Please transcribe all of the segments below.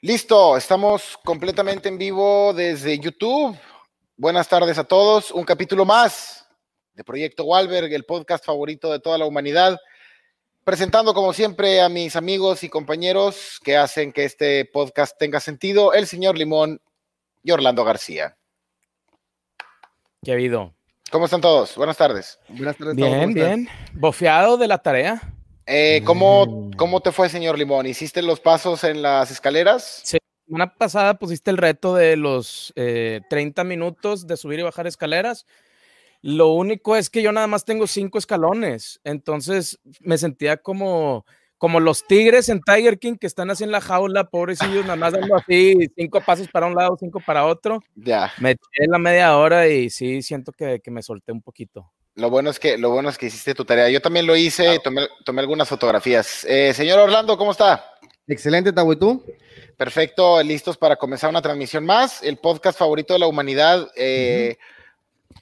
Listo, estamos completamente en vivo desde YouTube. Buenas tardes a todos. Un capítulo más de Proyecto Walberg, el podcast favorito de toda la humanidad. Presentando como siempre a mis amigos y compañeros que hacen que este podcast tenga sentido, el señor Limón y Orlando García. ¿Qué ha habido? ¿Cómo están todos? Buenas tardes. Buenas tardes. Bien, bien. Bofeado de la tarea. Eh, ¿cómo, ¿Cómo te fue, señor Limón? ¿Hiciste los pasos en las escaleras? Sí. La semana pasada pusiste el reto de los eh, 30 minutos de subir y bajar escaleras. Lo único es que yo nada más tengo cinco escalones. Entonces me sentía como, como los tigres en Tiger King que están así en la jaula, pobrecillos, nada más dando así cinco pasos para un lado, cinco para otro. Ya. Me eché la media hora y sí siento que, que me solté un poquito. Lo bueno es que lo bueno es que hiciste tu tarea. Yo también lo hice, tomé, tomé algunas fotografías. Eh, señor Orlando, ¿cómo está? Excelente, ¿y tú? Perfecto, listos para comenzar una transmisión más. El podcast favorito de la humanidad. Eh,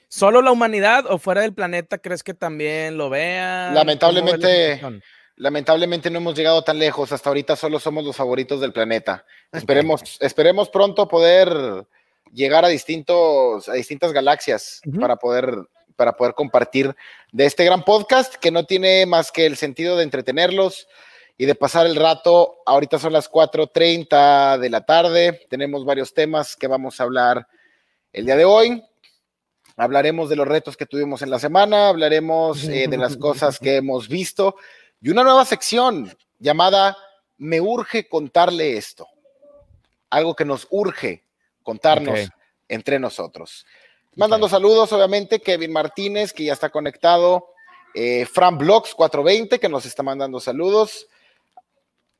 ¿Solo la humanidad o fuera del planeta crees que también lo vean? Lamentablemente, lamentablemente no hemos llegado tan lejos. Hasta ahorita solo somos los favoritos del planeta. Esperemos, esperemos pronto poder llegar a distintos, a distintas galaxias para poder para poder compartir de este gran podcast que no tiene más que el sentido de entretenerlos y de pasar el rato. Ahorita son las 4.30 de la tarde. Tenemos varios temas que vamos a hablar el día de hoy. Hablaremos de los retos que tuvimos en la semana, hablaremos eh, de las cosas que hemos visto y una nueva sección llamada Me urge contarle esto. Algo que nos urge contarnos entre nosotros. Mandando saludos, obviamente, Kevin Martínez, que ya está conectado. eh, Fran Blogs 420, que nos está mandando saludos.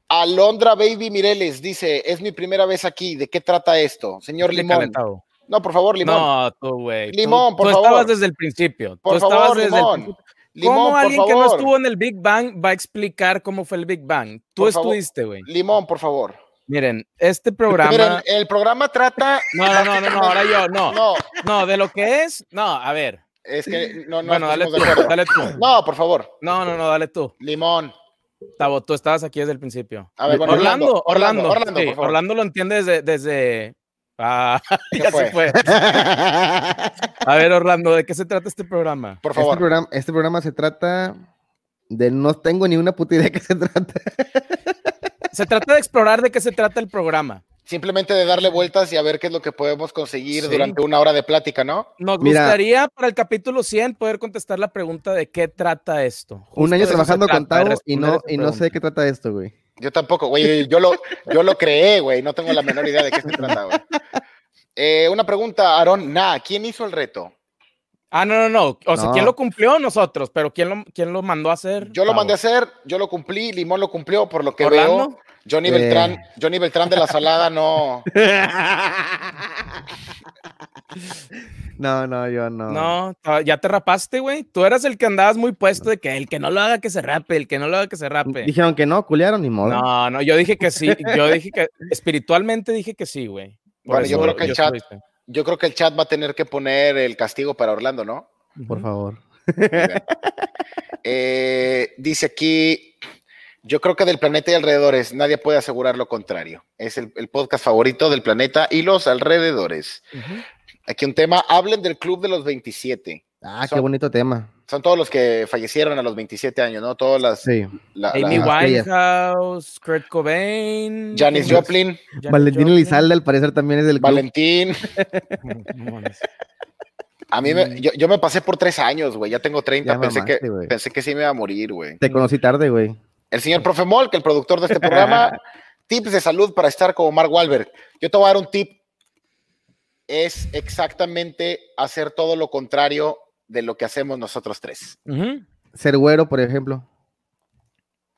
Alondra Baby Mireles dice: Es mi primera vez aquí. ¿De qué trata esto? Señor Limón. calentado. No, por favor, Limón. No, tú, güey. Tú- Limón, por tú favor. estabas desde el principio. por tú estabas favor, desde el Limón. principio. Limón, ¿Cómo por alguien que no estuvo en el Big Bang va a explicar cómo fue el Big Bang? Tú Por estuviste, güey. Limón, por favor. Miren, este programa. Miren, el programa trata. No, no, no, no, no, ahora yo, no. No, No, de lo que es. No, a ver. es que no, no bueno, dale tú, dale. No, por favor. No, no, no, dale tú. Limón. Tavo, tú estabas aquí desde el principio. A ver, bueno, Orlando, Orlando, Orlando, Orlando, sí, por favor. Orlando lo entiende desde. desde... Ah, ya fue. se fue. A ver, Orlando, ¿de qué se trata este programa? Por Este favor. programa, este programa se trata de no tengo ni una puta idea de qué se trata. Se trata de explorar de qué se trata el programa. Simplemente de darle vueltas y a ver qué es lo que podemos conseguir Sí. durante una hora de plática, ¿no? Nos Mira. gustaría para el capítulo 100 poder contestar la pregunta de qué trata esto. Un año trabajando con Tavo y no, y no sé de qué trata esto, güey. Yo tampoco, güey. Yo lo, yo lo creé, güey. No tengo la menor idea de qué se trata, güey. Eh, una pregunta, Aaron. Nah, ¿quién hizo el reto? Ah, no, no, no. O sea, No. ¿quién lo cumplió? Nosotros, pero ¿quién lo, quién lo mandó a hacer? Yo lo mandé a hacer, yo lo cumplí, Limón lo cumplió, por lo que ¿Orlando? veo. Johnny Eh. Beltrán, Johnny Beltrán de la Salada no. No, no, yo no. No, ya te rapaste, güey. Tú eras el que andabas muy puesto de que el que no lo haga que se rape, el que no lo haga que se rape. Dijeron que no, culiaron ni modo. No, no, yo dije que sí. Yo dije que espiritualmente dije que sí, güey. Bueno, yo creo que el chat- estuviste. Yo creo que el chat va a tener que poner el castigo para Orlando, ¿no? Por favor. Eh, dice aquí, yo creo que del planeta y alrededores nadie puede asegurar lo contrario. Es el, el podcast favorito del planeta y los alrededores. Aquí un tema, hablen del Club de los 27. Ah, qué bonito tema. Son todos los que fallecieron a los 27 años, ¿no? Todas las... Sí. la- Amy la-. Winehouse, Kurt Cobain. Janis. Joplin, Janis Valentín. Elizalde, al parecer, también es del club. Valentín. A mí me, yo, yo me pasé por tres años, güey. Ya tengo 30. Ya pensé, mamaste, que, pensé que sí me iba a morir, güey. Te conocí tarde, güey. El señor Profe Mol, que el productor de este programa, tips de salud para estar como Mark Wahlberg. Yo te voy a dar un tip. Es exactamente hacer todo lo contrario de lo que hacemos nosotros tres. Ser güero, por ejemplo.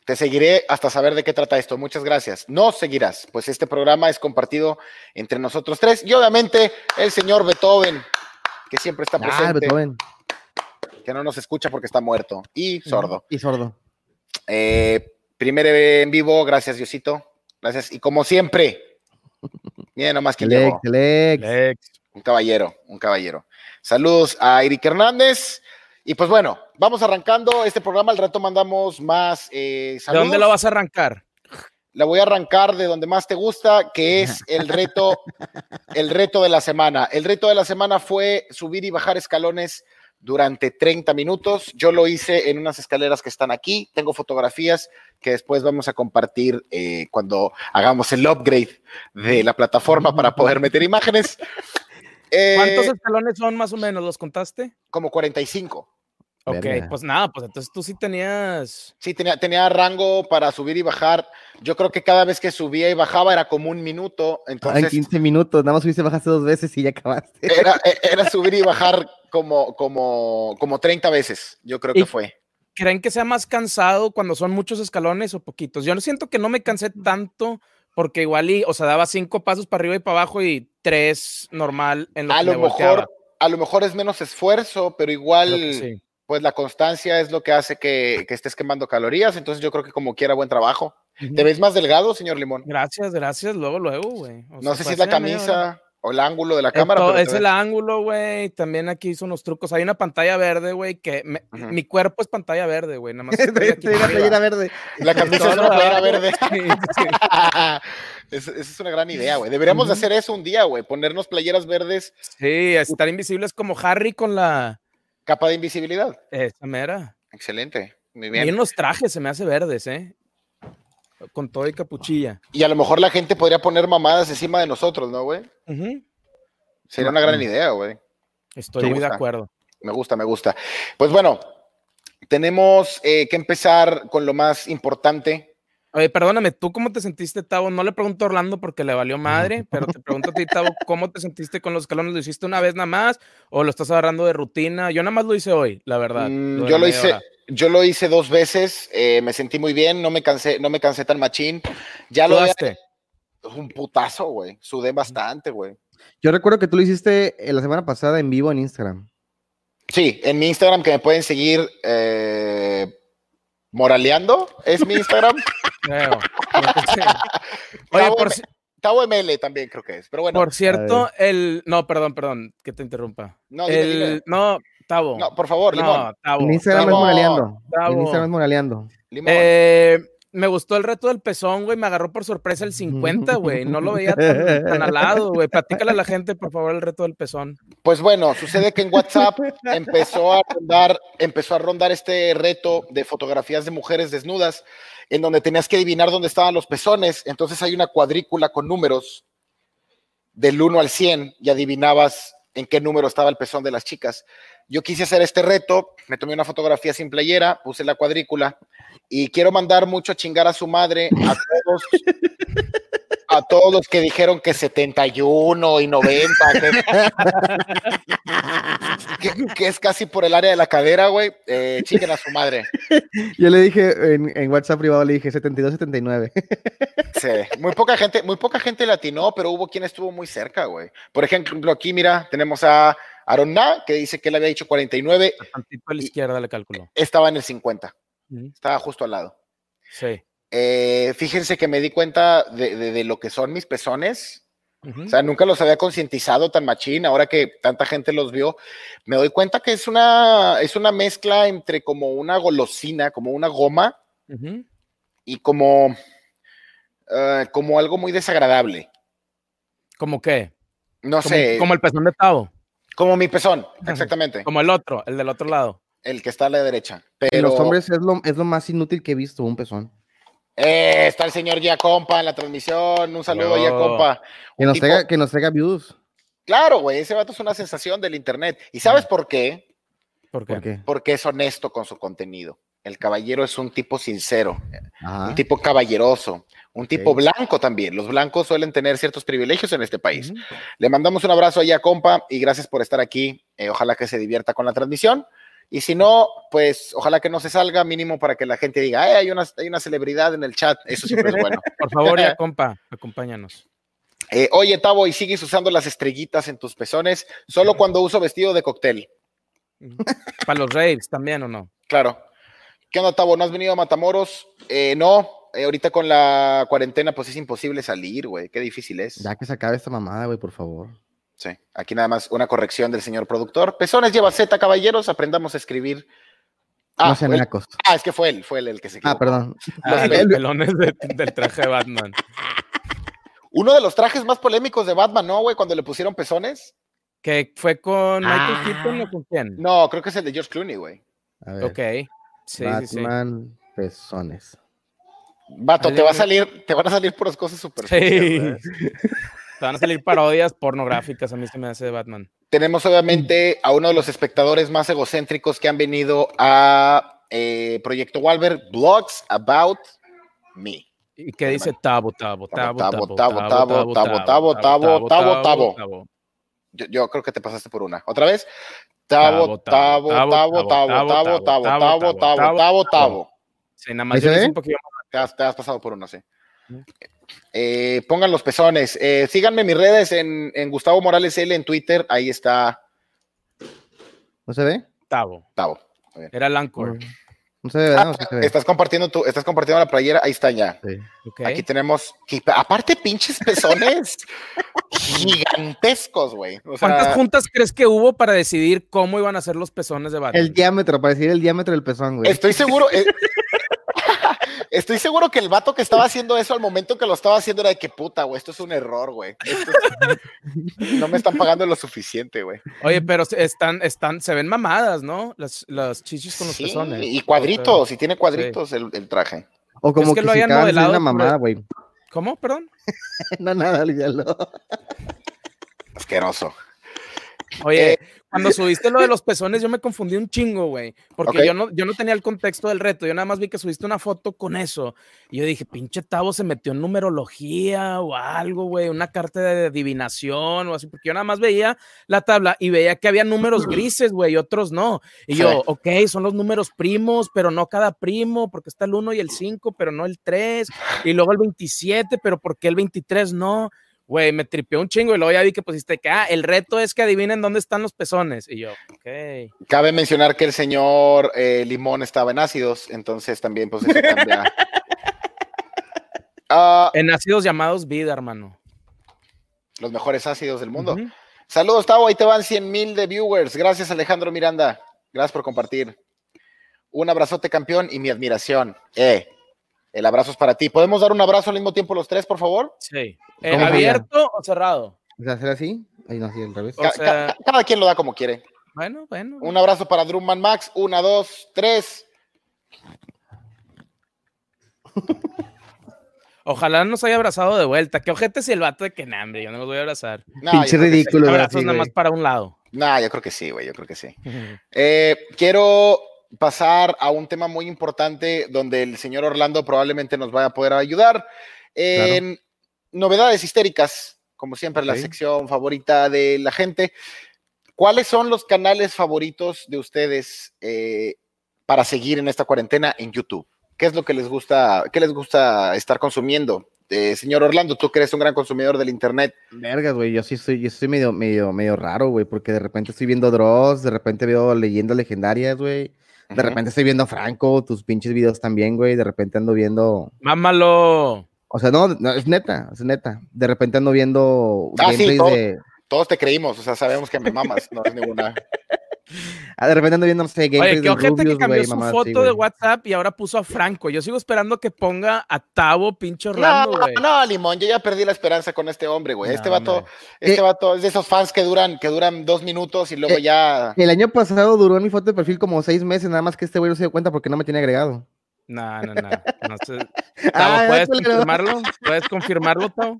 Te seguiré hasta saber de qué trata esto. Muchas gracias. No seguirás, pues este programa es compartido entre nosotros tres y obviamente el señor Beethoven, que siempre está Ah, presente, Beethoven. que no nos escucha porque está muerto y sordo. Y sordo. Eh, primer en vivo, gracias Diosito. Gracias. Y como siempre, miren nomás llegó. Alex. Lex. Un caballero, un caballero. Saludos a Eric Hernández. Y pues bueno, vamos arrancando este programa. Al rato mandamos más eh, ¿De saludos. dónde lo vas a arrancar? la voy a arrancar de donde más te gusta, que es el reto, el reto de la semana. El reto de la semana fue subir y bajar escalones durante 30 minutos. Yo lo hice en unas escaleras que están aquí. Tengo fotografías que después vamos a compartir eh, cuando hagamos el upgrade de la plataforma para poder meter imágenes. ¿Cuántos Eh, escalones son más o menos? ¿Los contaste? como 45. Ok, Verga. pues nada, pues entonces tú sí tenías. Sí, tenía, tenía rango para subir y bajar. Yo creo que cada vez que subía y bajaba era como un minuto. Ah, en Entonces 15 minutos, nada más subiste, bajaste dos veces y ya acabaste. era, e, era subir y bajar como, como, como 30 veces. Yo creo que fue. ¿Creen que sea más cansado cuando son muchos escalones o poquitos? Yo no siento que no me cansé tanto porque igual y, o sea, daba cinco pasos para arriba y para abajo y tres normal en lo A que lo me volteaba. mejor, a lo mejor es menos esfuerzo, pero igual, sí. pues la constancia es lo que hace que, que estés quemando calorías. Entonces yo creo que como quiera, buen trabajo. Ujú. ¿Te ves más delgado, señor Limón? Gracias, gracias. Luego, luego, güey. No sea, sé si es la media hora. camisa o el ángulo de la cámara. pero es el ángulo, güey. También aquí hizo unos trucos. Hay una pantalla verde, güey, que me- mi cuerpo es pantalla verde, güey. Nada más en playera verde. La camisa es una playera verde. Sí, sí. Esa esa es una gran idea, güey. Deberíamos hacer eso un día, güey. Ponernos playeras verdes, Sí, estar invisibles como Harry con la. capa de invisibilidad. Esa mera. Excelente. Muy bien. unos trajes, se me hace verdes, ¿eh? Con todo y capuchilla. Y a lo mejor la gente podría poner mamadas encima de nosotros, ¿no, güey? Ujú. Sería una gran idea, güey. Estoy muy de acuerdo. Me gusta, me gusta. Pues bueno, tenemos eh, que empezar con lo más importante. Oye, perdóname, ¿tú cómo te sentiste, Tavo? No le pregunto a Orlando porque le valió madre, pero te pregunto a ti, Tavo, ¿cómo te sentiste con los escalones? ¿Lo hiciste una vez nada más o lo estás agarrando de rutina? Yo nada más lo hice hoy, la verdad. Mm, yo lo hice, hora. Yo lo hice dos veces, eh, me sentí muy bien, no me cansé, no me cansé tan machín. Ya lo había- un putazo, güey. Sudé bastante, güey. Yo recuerdo que tú lo hiciste eh, la semana pasada en vivo en Instagram. Sí, en mi Instagram que me pueden seguir eh, moraleando, es mi Instagram. Creo. Oye, Tavo, por, Tavo ML también creo que es, pero bueno, por cierto, el... No, perdón, perdón, que te interrumpa. no, dime, el... dime. No, Tavo. no, por favor, Limón. No, Tavo. En Instagram es Tavo, moraleando. Tavo. En Instagram es moraleando. Limón. Eh, me gustó el reto del pezón, güey. Me agarró por sorpresa el 50, güey. No lo veía tan, tan al lado, güey. Platícale a la gente, por favor, el reto del pezón. Pues bueno, sucede que en WhatsApp empezó a rondar, empezó a rondar este reto de fotografías de mujeres desnudas, en donde tenías que adivinar dónde estaban los pezones. Entonces hay una cuadrícula con números del 1 al 100 y adivinabas en qué número estaba el pezón de las chicas. Yo quise hacer este reto, me tomé una fotografía sin playera, puse la cuadrícula y quiero mandar mucho a chingar a su madre a todos. A todos los que dijeron que 71 y 90, que, que- que es casi por el área de la cadera, güey, eh, chinguen a su madre. Yo le dije en, en WhatsApp privado, le dije 72, 79. Sí, muy poca gente, muy poca gente latinó, pero hubo quien estuvo muy cerca, güey. Por ejemplo, aquí, mira, tenemos a Aronna, que dice que él había dicho 49, Tantito a la izquierda le calculo. estaba en el 50, Ujú. estaba justo al lado. Sí. Eh, fíjense que me di cuenta de, de- de lo que son mis pezones. O sea, nunca los había concientizado tan machín. Ahora que tanta gente los vio, me doy cuenta que es una, es una mezcla entre como una golosina, como una goma y como, eh, como algo muy desagradable. ¿Cómo qué? No Como, sé, como el pezón de Tavo. Como mi pezón, exactamente. Como el otro, el del otro lado. El que está a la derecha. En Pero los hombres es lo, es lo más inútil que he visto, un pezón. eh, está el señor Giacompa en la transmisión. Un saludo Huevo. Giacompa. Que nos, tipo- traiga, que nos traiga views. Claro, güey, ese vato es una sensación del internet. ¿Y sabes por qué? ¿Por qué? ¿Por qué? Porque es honesto con su contenido. El caballero es un tipo sincero, Ajá. un tipo caballeroso, un tipo blanco también. Los blancos suelen tener ciertos privilegios en este país. Le mandamos un abrazo allá, compa, y gracias por estar aquí. Eh, ojalá que se divierta con la transmisión. Y si no, pues ojalá que no se salga, mínimo para que la gente diga, "Ay, hay una, hay una celebridad en el chat. Eso siempre es bueno. Por favor, ya, compa, acompáñanos. Eh, oye, Tavo, ¿y sigues usando las estrellitas en tus pezones? Solo cuando uso vestido de cóctel. Para los raves también, ¿o no? Claro. ¿Qué onda, Tavo? ¿No has venido a Matamoros? Eh, no. Eh, ahorita con la cuarentena, pues es imposible salir, güey. Qué difícil es. Ya que se acabe esta mamada, güey, por favor. Sí. Aquí nada más una corrección del señor productor. Pezones lleva Z, caballeros. Aprendamos a escribir Ah, no sean él. Ah, es que fue él, fue él el que se Ah, equivocó. perdón. Ah, Los los pelones de- del traje de Batman. Uno de los trajes más polémicos de Batman, ¿no, güey? Cuando le pusieron pezones. Que fue con Michael Ah. Keaton o con quién? No, creo que es el de George Clooney, güey. A ver. Ok. Sí, sí, sí. Batman, pezones. Vato, te va a salir, te van a salir puras cosas súper. Te van a salir parodias pornográficas, a mí se me hace de Batman. Tenemos obviamente a uno de los espectadores más egocéntricos que han venido a eh, Proyecto Walver, Blogs About Me. ¿Y qué dice Tabo, Tabo, Tabo, Tabo, Tabo, Tabo, Tabo, Tabo, Tabo, Tabo, Tabo. Tabo? Yo, yo creo que te pasaste por una. ¿Otra vez? Tabo, tabo, tabo, tabo, tabo, tabo, tabo, tabo, tabo, tabo. Sí, nada más. Te has, te has pasado por una, sí. Mm. Eh, pongan los pezones. Eh, síganme en mis redes en, en Gustavo Morales L en Twitter. Ahí está ¿No se ve? Tabo. Tabo. Era el Anchor. No se ve, ¿verdad? ¿O sí se ve? Estás compartiendo tu, estás compartiendo la playera. Ahí está ya. Sí. Aquí tenemos, que- aparte pinches pezones gigantescos, güey. O sea, ¿Cuántas juntas crees que hubo para decidir cómo iban a ser los pezones de Batman? El diámetro, para decir el diámetro del pezón, güey. estoy seguro, eh, estoy seguro que el vato que estaba haciendo eso al momento que lo estaba haciendo era de que puta, güey, esto es un error, güey. Es- no me están pagando lo suficiente, güey. Oye, pero están, están, se ven mamadas, ¿no? Las, las chichis con los Sí, pezones. y cuadritos, y tiene cuadritos el, el traje. O como Es que que, lo hayan modelado una mamada, güey. ¿Cómo? Perdón. no, nada, olvídalo. Asqueroso. Oye, Eh. Cuando subiste lo de los pezones, yo me confundí un chingo, güey. Porque yo, no, yo no tenía el contexto del reto. Yo nada más vi que subiste una foto con eso. Y yo dije, pinche Tavo se metió en numerología o algo, güey. Una carta de adivinación o así. Porque yo nada más veía la tabla y veía que había números grises, güey, y otros no. Y yo, ok, son los números primos, pero no cada primo, porque está el 1 y el 5, pero no el 3. Y luego el 27, pero ¿por qué el 23 no? Güey, me tripeó un chingo y luego ya vi que pusiste que, ah, el reto es que adivinen dónde están los pezones. Y yo, ok. Cabe mencionar que el señor eh, Limón estaba en ácidos, entonces también pues eso cambia. Ah, En ácidos llamados vida, hermano. los mejores ácidos del mundo. Saludos, Tavo, ahí te van 100 mil de viewers. Gracias, Alejandro Miranda. Gracias por compartir. Un abrazote, campeón, y mi admiración. Eh, el abrazo es para ti. ¿Podemos dar un abrazo al mismo tiempo los tres, por favor? Sí. Eh, ¿Cómo ¿Abierto o cerrado? O sea, hacer así. Ay, no, sí, al revés. O Ca- sea- ca- cada quien lo da como quiere. Bueno, bueno. Un abrazo para Drumman Max. Una, dos, tres. Ojalá nos haya abrazado de vuelta. Qué ojete si el vato de que nah, hombre, yo no los voy a abrazar. No, Pinche que sí. ridículo. güey, Abrazos así, nada más para un lado. No, yo creo que sí, güey. Yo creo que sí. Eh, quiero pasar a un tema muy importante donde el señor Orlando probablemente nos vaya a poder ayudar. En novedades histéricas, como siempre, la sección favorita de la gente. ¿Cuáles son los canales favoritos de ustedes eh, para seguir en esta cuarentena en YouTube? ¿Qué es lo que les gusta, qué les gusta estar consumiendo? Eh, señor Orlando, tú que eres un gran consumidor del internet, Vergas, güey, yo sí soy, yo soy medio, medio, medio raro, güey, porque de repente estoy viendo Dross, de repente veo leyendas legendarias, güey. De repente estoy viendo Franco, tus pinches videos también, güey. De repente ando viendo. Mámalo. O sea, no, no, es neta, es neta. De repente ando viendo Ah, sí, gameplays todo. de. todos te creímos, o sea, sabemos que me mamas, no es ninguna. Ah, de repente ando viendo, no sé, Oye, gameplays qué de ojete que Rubius, cambió su foto de. WhatsApp y ahora puso a Franco. Yo sigo esperando que ponga a Tavo, pinche Orlando, No, güey. no, Limón, yo ya perdí la esperanza con este hombre, güey. Este No, vato, hombre. este Eh, vato es de esos fans que duran, que duran dos minutos y luego Eh, ya. El año pasado duró mi foto de perfil como seis meses, nada más que este güey no se dio cuenta porque no me tiene agregado. No, no, no. no sé. Tavo, Ah, ¿puedes culero. confirmarlo? ¿Puedes confirmarlo, Tavo?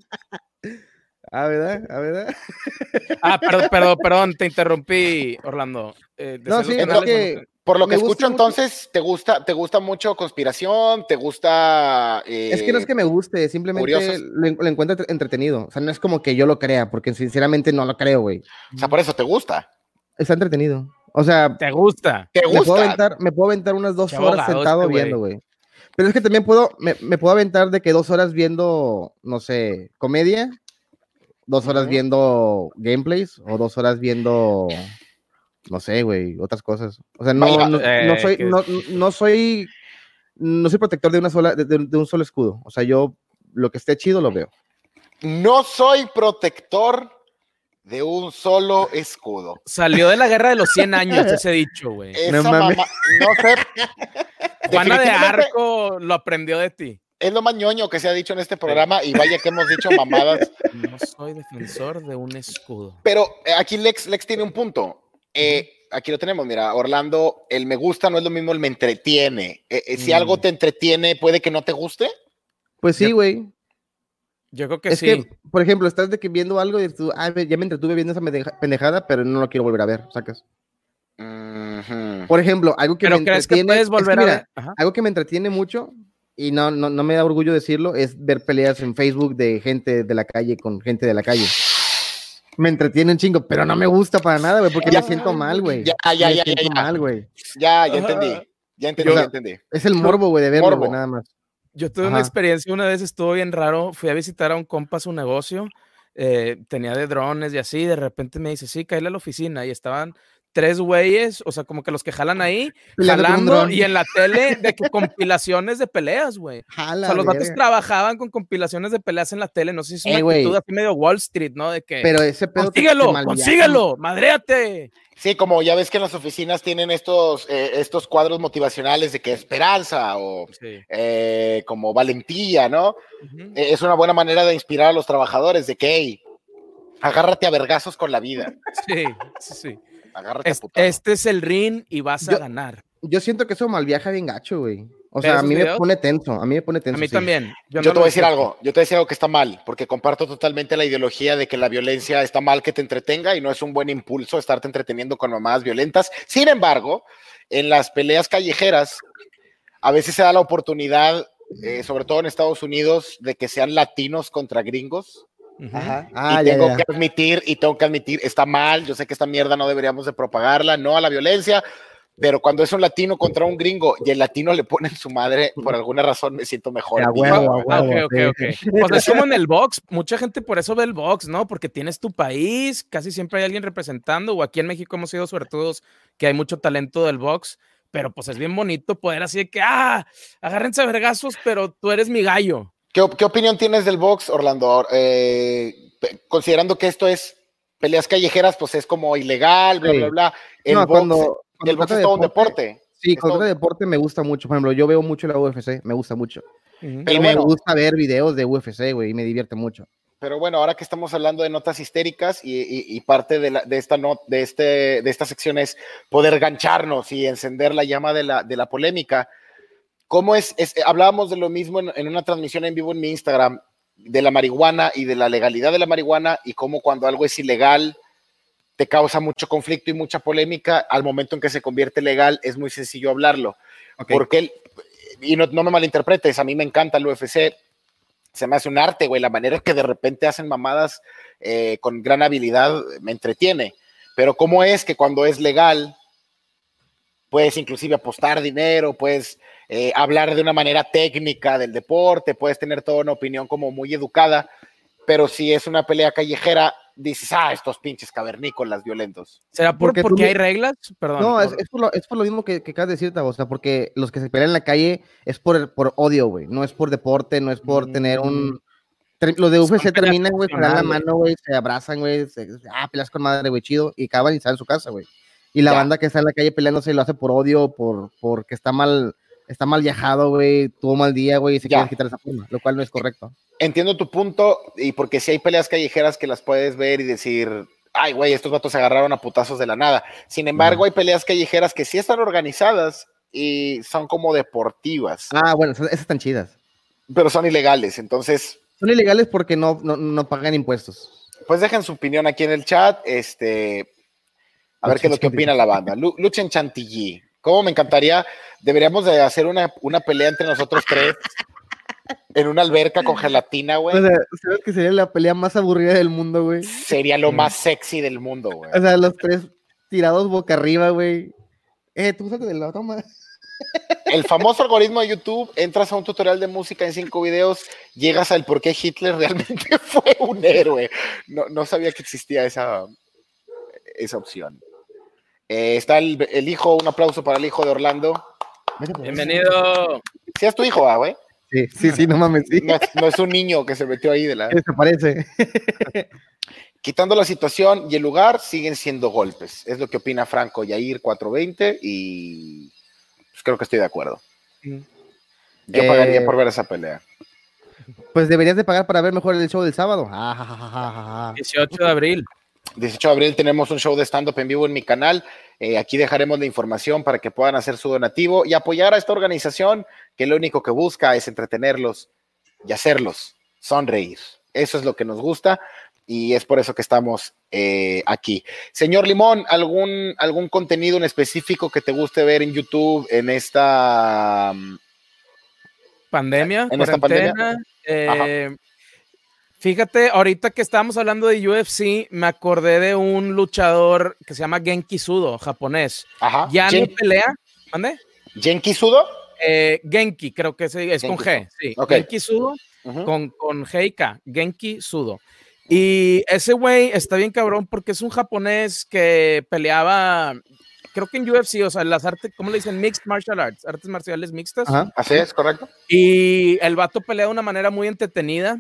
Ah, ¿verdad? Ah, ¿verdad? Ah, perdón, perdón, perdón, te interrumpí, Orlando. Eh, No, sí, es canales, que-. Por lo que escucho, mucho- entonces, ¿te gusta, te gusta mucho conspiración? ¿Te gusta. eh, Es que no es que me guste, simplemente lo, en- lo encuentro entre- entretenido. O sea, no es como que yo lo crea, porque sinceramente no lo creo, güey. O sea, por eso te gusta. Está entretenido. O sea, ¿Te gusta? ¿Te me puedo, gusta? aventar, me puedo aventar unas dos Qué horas sentado este viendo, güey. Pero es que también puedo, me, me puedo aventar de que dos horas viendo, no sé, comedia, dos horas Ujú. viendo gameplays o dos horas viendo, no sé, güey, otras cosas. O sea, no, Vaya, no, no eh, soy, que- no, no soy, no soy protector de una sola, de- de un solo escudo. O sea, yo lo que esté chido lo veo. No soy protector de un solo escudo. Salió de la guerra de los 100 años ese dicho, güey. No mames. mamá- no sé. Juana de Arco lo aprendió de ti. Es lo más ñoño que se ha dicho en este programa y vaya que hemos dicho mamadas. No soy defensor de un escudo. Pero eh, aquí Lex, Lex tiene un punto. Eh, Aquí lo tenemos, mira, Orlando, el me gusta no es lo mismo el me entretiene. Eh, eh, si Mm. algo te entretiene, puede que no te guste. Pues sí, güey. Yo creo que Es sí. que, por ejemplo, estás de que viendo algo y tú, ah, ya me entretuve viendo esa pendeja- pendejada, pero no lo quiero volver a ver, sacas. Ujú. Por ejemplo, algo que Pero me crees que entretiene. puedes es volver a mira, ver. Ajá. Algo que me entretiene mucho, y no, no, no me da orgullo decirlo, es ver peleas en Facebook de gente de la calle con gente de la calle. Me entretiene un chingo, pero no me gusta para nada, güey, porque Ya. me siento mal, güey. Ya, ya, Me ya, ya, siento ya. mal, güey. Ya, ya entendí. Ya entendí, Yo- ya entendí. Es el morbo, güey, de verlo, güey, nada más. Yo tuve una experiencia una vez, estuvo bien raro. Fui a visitar a un compa su negocio. eh, tenía de drones y así. De repente me dice, sí, caíle a la oficina. Y estaban tres güeyes, o sea, como que los que jalan ahí, Peleando jalando. Y en la tele, de que compilaciones de peleas, güey. O sea, los vatos trabajaban con compilaciones de peleas en la tele. No sé si es una güey. actitud así medio Wall Street, ¿no? De que. Pero ese pedo. consíguelo, malviaja. consíguelo, madréate. Sí, como ya ves que en las oficinas tienen estos, eh, estos cuadros motivacionales de que esperanza o Sí. eh, como valentía, ¿no? Eh, es una buena manera de inspirar a los trabajadores de que, hey, agárrate a vergazos con la vida. Sí, sí, sí. Agárrate Es- a putazos. este es el ring y vas a ganar. Yo siento que eso malviaja bien gacho, güey. O ¿Ves sea, a mí me pone tenso, a mí me pone tenso. A mí sí. también. Yo no te voy a decir algo, yo te voy a decir algo que está mal, porque comparto totalmente la ideología de que la violencia está mal que te entretenga y no es un buen impulso estarte entreteniendo con mamadas violentas. Sin embargo, en las peleas callejeras, a veces se da la oportunidad, eh, sobre todo en Estados Unidos, de que sean latinos contra gringos. Ajá. y Ah, ya, tengo ya. que admitir, y tengo que admitir, está mal, yo sé que esta mierda no deberíamos de propagarla, no a la violencia, pero cuando es un latino contra un gringo y el latino le pone en su madre, por alguna razón me siento mejor. A huevo, a. Ah, huevo, ok, sí, ok, ok. O sea, es como en el box. Mucha gente por eso ve el box, ¿no? Porque tienes tu país, casi siempre hay alguien representando, o aquí en México hemos sido suertudos que hay mucho talento del box, pero pues es bien bonito poder así de que, ah, agárrense a vergazos, pero tú eres mi gallo. ¿Qué, qué opinión tienes del box, Orlando? Eh, considerando que esto es peleas callejeras, pues es como ilegal, bla, Sí. bla, bla. El No, box, cuando, cuando el box es todo un deporte- deporte. Sí, Es con todo- deporte me gusta mucho. Por ejemplo, yo veo mucho la UFC, me gusta mucho. Pero y me bueno. gusta ver videos de UFC, güey, y me divierte mucho. Pero bueno, ahora que estamos hablando de notas histéricas y, y- y parte de, la- de esta not- de, este, de esta sección es poder gancharnos y encender la llama de la, de la polémica, ¿cómo es, es- Hablábamos de lo mismo en, en una transmisión en vivo en mi Instagram, de la marihuana y de la legalidad de la marihuana y cómo cuando algo es ilegal te causa mucho conflicto y mucha polémica, al momento en que se convierte legal es muy sencillo hablarlo. Ok. Porque, y no, no me malinterpretes, a mí me encanta el UFC, se me hace un arte, güey, la manera que de repente hacen mamadas eh, con gran habilidad me entretiene. Pero cómo es que cuando es legal, puedes inclusive apostar dinero, puedes eh, hablar de una manera técnica del deporte, puedes tener toda una opinión como muy educada, pero si es una pelea callejera, dices, ah, estos pinches cavernícolas violentos. ¿Será por, Porque tú porque mi- hay reglas? Perdón. No, es, por- es por lo, es por lo mismo que, que acabas de decir, o sea, porque los que se pelean en la calle es por, por odio, güey, no es por deporte, no es por tener un... Los de UFC terminan, güey, se dan la mano, güey, se abrazan, güey, se, ah, peleas con madre, güey, chido, y acaban y salen a su casa, güey. Y la Ya. banda que está en la calle peleándose lo hace por odio, por porque está mal, está mal viajado, güey, tuvo mal día, güey, y se quiere quitar esa forma, lo cual no es correcto. Entiendo tu punto, y porque si hay peleas callejeras que las puedes ver y decir, ay, güey, estos vatos se agarraron a putazos de la nada. Sin embargo, hay peleas callejeras que sí están organizadas y son como deportivas, Ah, bueno, esas, están chidas. pero son ilegales. Entonces, Son ilegales porque no, no, no pagan impuestos. pues dejen su opinión aquí en el chat. Este, a ver qué es lo que opina la banda. Lu- Luchen Chantilly. ¿Cómo me encantaría? Deberíamos de hacer una, una pelea entre nosotros tres en una alberca con gelatina, güey. O sea, ¿sabes que sería la pelea más aburrida del mundo, güey? Sería lo más sexy del mundo, güey. O sea, los tres tirados boca arriba, güey. Eh, tú salte de la toma. El famoso algoritmo de YouTube, entras a un tutorial de música en cinco videos, llegas al por qué Hitler realmente fue un héroe. No, no sabía que existía esa, esa opción. Eh, está el, el hijo, un aplauso para el hijo de Orlando. Bienvenido. Sí, es tu hijo, ah, güey. Sí, sí, sí, no mames, sí. No, es- no es un niño que se metió ahí de la. Desaparece. quitando la situación y el lugar, siguen siendo golpes. Es lo que opina Franco Yair 420 y pues, creo que estoy de acuerdo. Yo Eh, pagaría por ver esa pelea. Pues deberías de pagar para ver mejor el show del sábado. Ah, ja, ja, ja, ja, ja. 18 de abril. 18 de abril tenemos un show de stand-up en vivo en mi canal. Eh, aquí dejaremos la información para que puedan hacer su donativo y apoyar a esta organización que lo único que busca es entretenerlos y hacerlos sonreír. Eso es lo que nos gusta y es por eso que estamos eh, aquí. Señor Limón, ¿algún, ¿algún contenido en específico que te guste ver en YouTube en esta... mm, Pandemia, En esta cuarentena. eh, fíjate, ahorita que estábamos hablando de UFC, me acordé de un luchador que se llama Genki Sudo, japonés. Ajá. Ya no pelea, ¿mande? Genki Sudo. Eh, Genki, creo que es, es con Genki G, sí. Ok. Genki Sudo con, con G y K, Genki Sudo. Y ese güey está bien cabrón porque es un japonés que peleaba, creo que en UFC, o sea, las artes, ¿cómo le dicen? Mixed martial arts, artes marciales mixtas. Ajá. Así es, correcto. Y el vato pelea de una manera muy entretenida.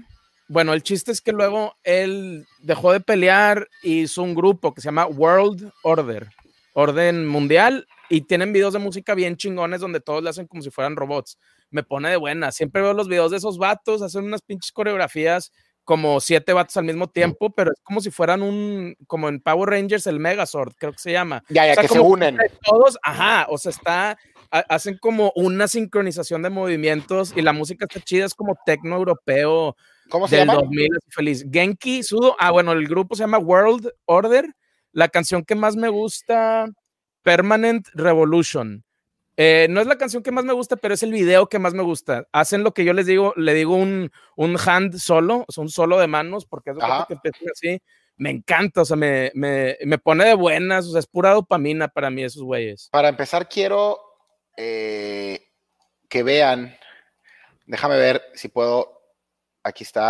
Bueno, el chiste es que luego él dejó de pelear y hizo un grupo que se llama World Order, Orden Mundial, y tienen videos de música bien chingones donde todos le hacen como si fueran robots. Me pone de buena. Siempre veo los videos de esos vatos, hacen unas pinches coreografías como siete vatos al mismo tiempo, pero es como si fueran un, como en Power Rangers, el Megazord, creo que se llama. Ya, ya, O sea, que se unen. Todos, ajá, o sea, está, ha- hacen como una sincronización de movimientos y la música está chida, es como tecno europeo ¿Cómo se del llama? 2000, así feliz. Genki Sudo, ah, bueno, el grupo se llama World Order, la canción que más me gusta, Permanent Revolution. Eh, no es la canción que más me gusta, pero es el video que más me gusta. Hacen lo que yo les digo, le digo un, un hand solo, o sea, un solo de manos, porque es lo que empiezan así. Me encanta, o sea, me, me, me pone de buenas, o sea, es pura dopamina para mí esos güeyes. Para empezar, quiero eh, que vean. Déjame ver si puedo. Aquí está.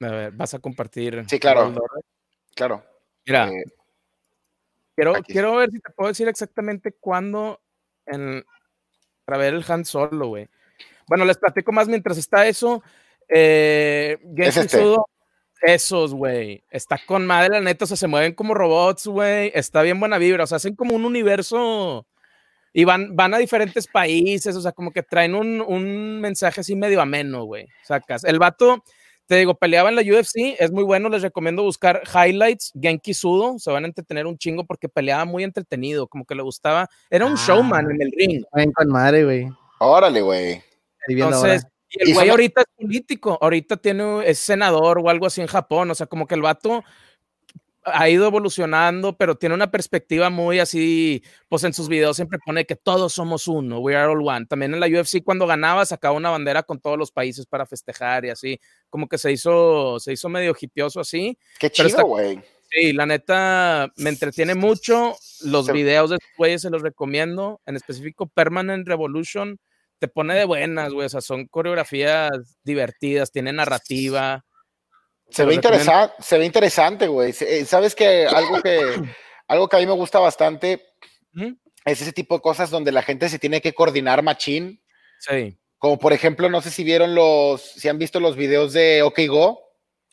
A ver, vas a compartir. Sí, claro. Claro. Mira, eh, quiero, aquí quiero ver si te puedo decir exactamente cuándo en, para ver el hand solo, güey. Bueno, les platico más mientras está eso. Eh, Es este. Sudo, esos, güey. Está con madre, la neta. O sea, se mueven como robots, güey. Está bien buena vibra. O sea, hacen como un universo y van, van a diferentes países. O sea, como que traen un, un mensaje así medio ameno, güey. Sacas. El vato, te digo, peleaba en la UFC. Es muy bueno. Les recomiendo buscar highlights. Genki Sudo. Se van a entretener un chingo porque peleaba muy entretenido. Como que le gustaba. Era un Ah. showman en el ring. Ven con madre, güey. órale, güey. Entonces, y el güey ahorita es político, ahorita tiene, es senador o algo así en Japón, o sea, como que el vato ha ido evolucionando, pero tiene una perspectiva muy así, pues en sus videos siempre pone que todos somos uno, we are all one. También en la UFC cuando ganaba sacaba una bandera con todos los países para festejar y así, como que se hizo, se hizo medio hipioso así. Qué chido, güey. Sí, la neta me entretiene mucho. Los Se- videos de güeyes se los recomiendo. En específico, Permanent Revolution te pone de buenas, güey. O sea, son coreografías divertidas, tiene narrativa. Se ve, interesante, se ve interesante, güey. Eh, Sabes que algo que algo que a mí me gusta bastante es ese tipo de cosas donde la gente se tiene que coordinar machín. Sí. Como por ejemplo, no sé si vieron los, si han visto los videos de OK Go.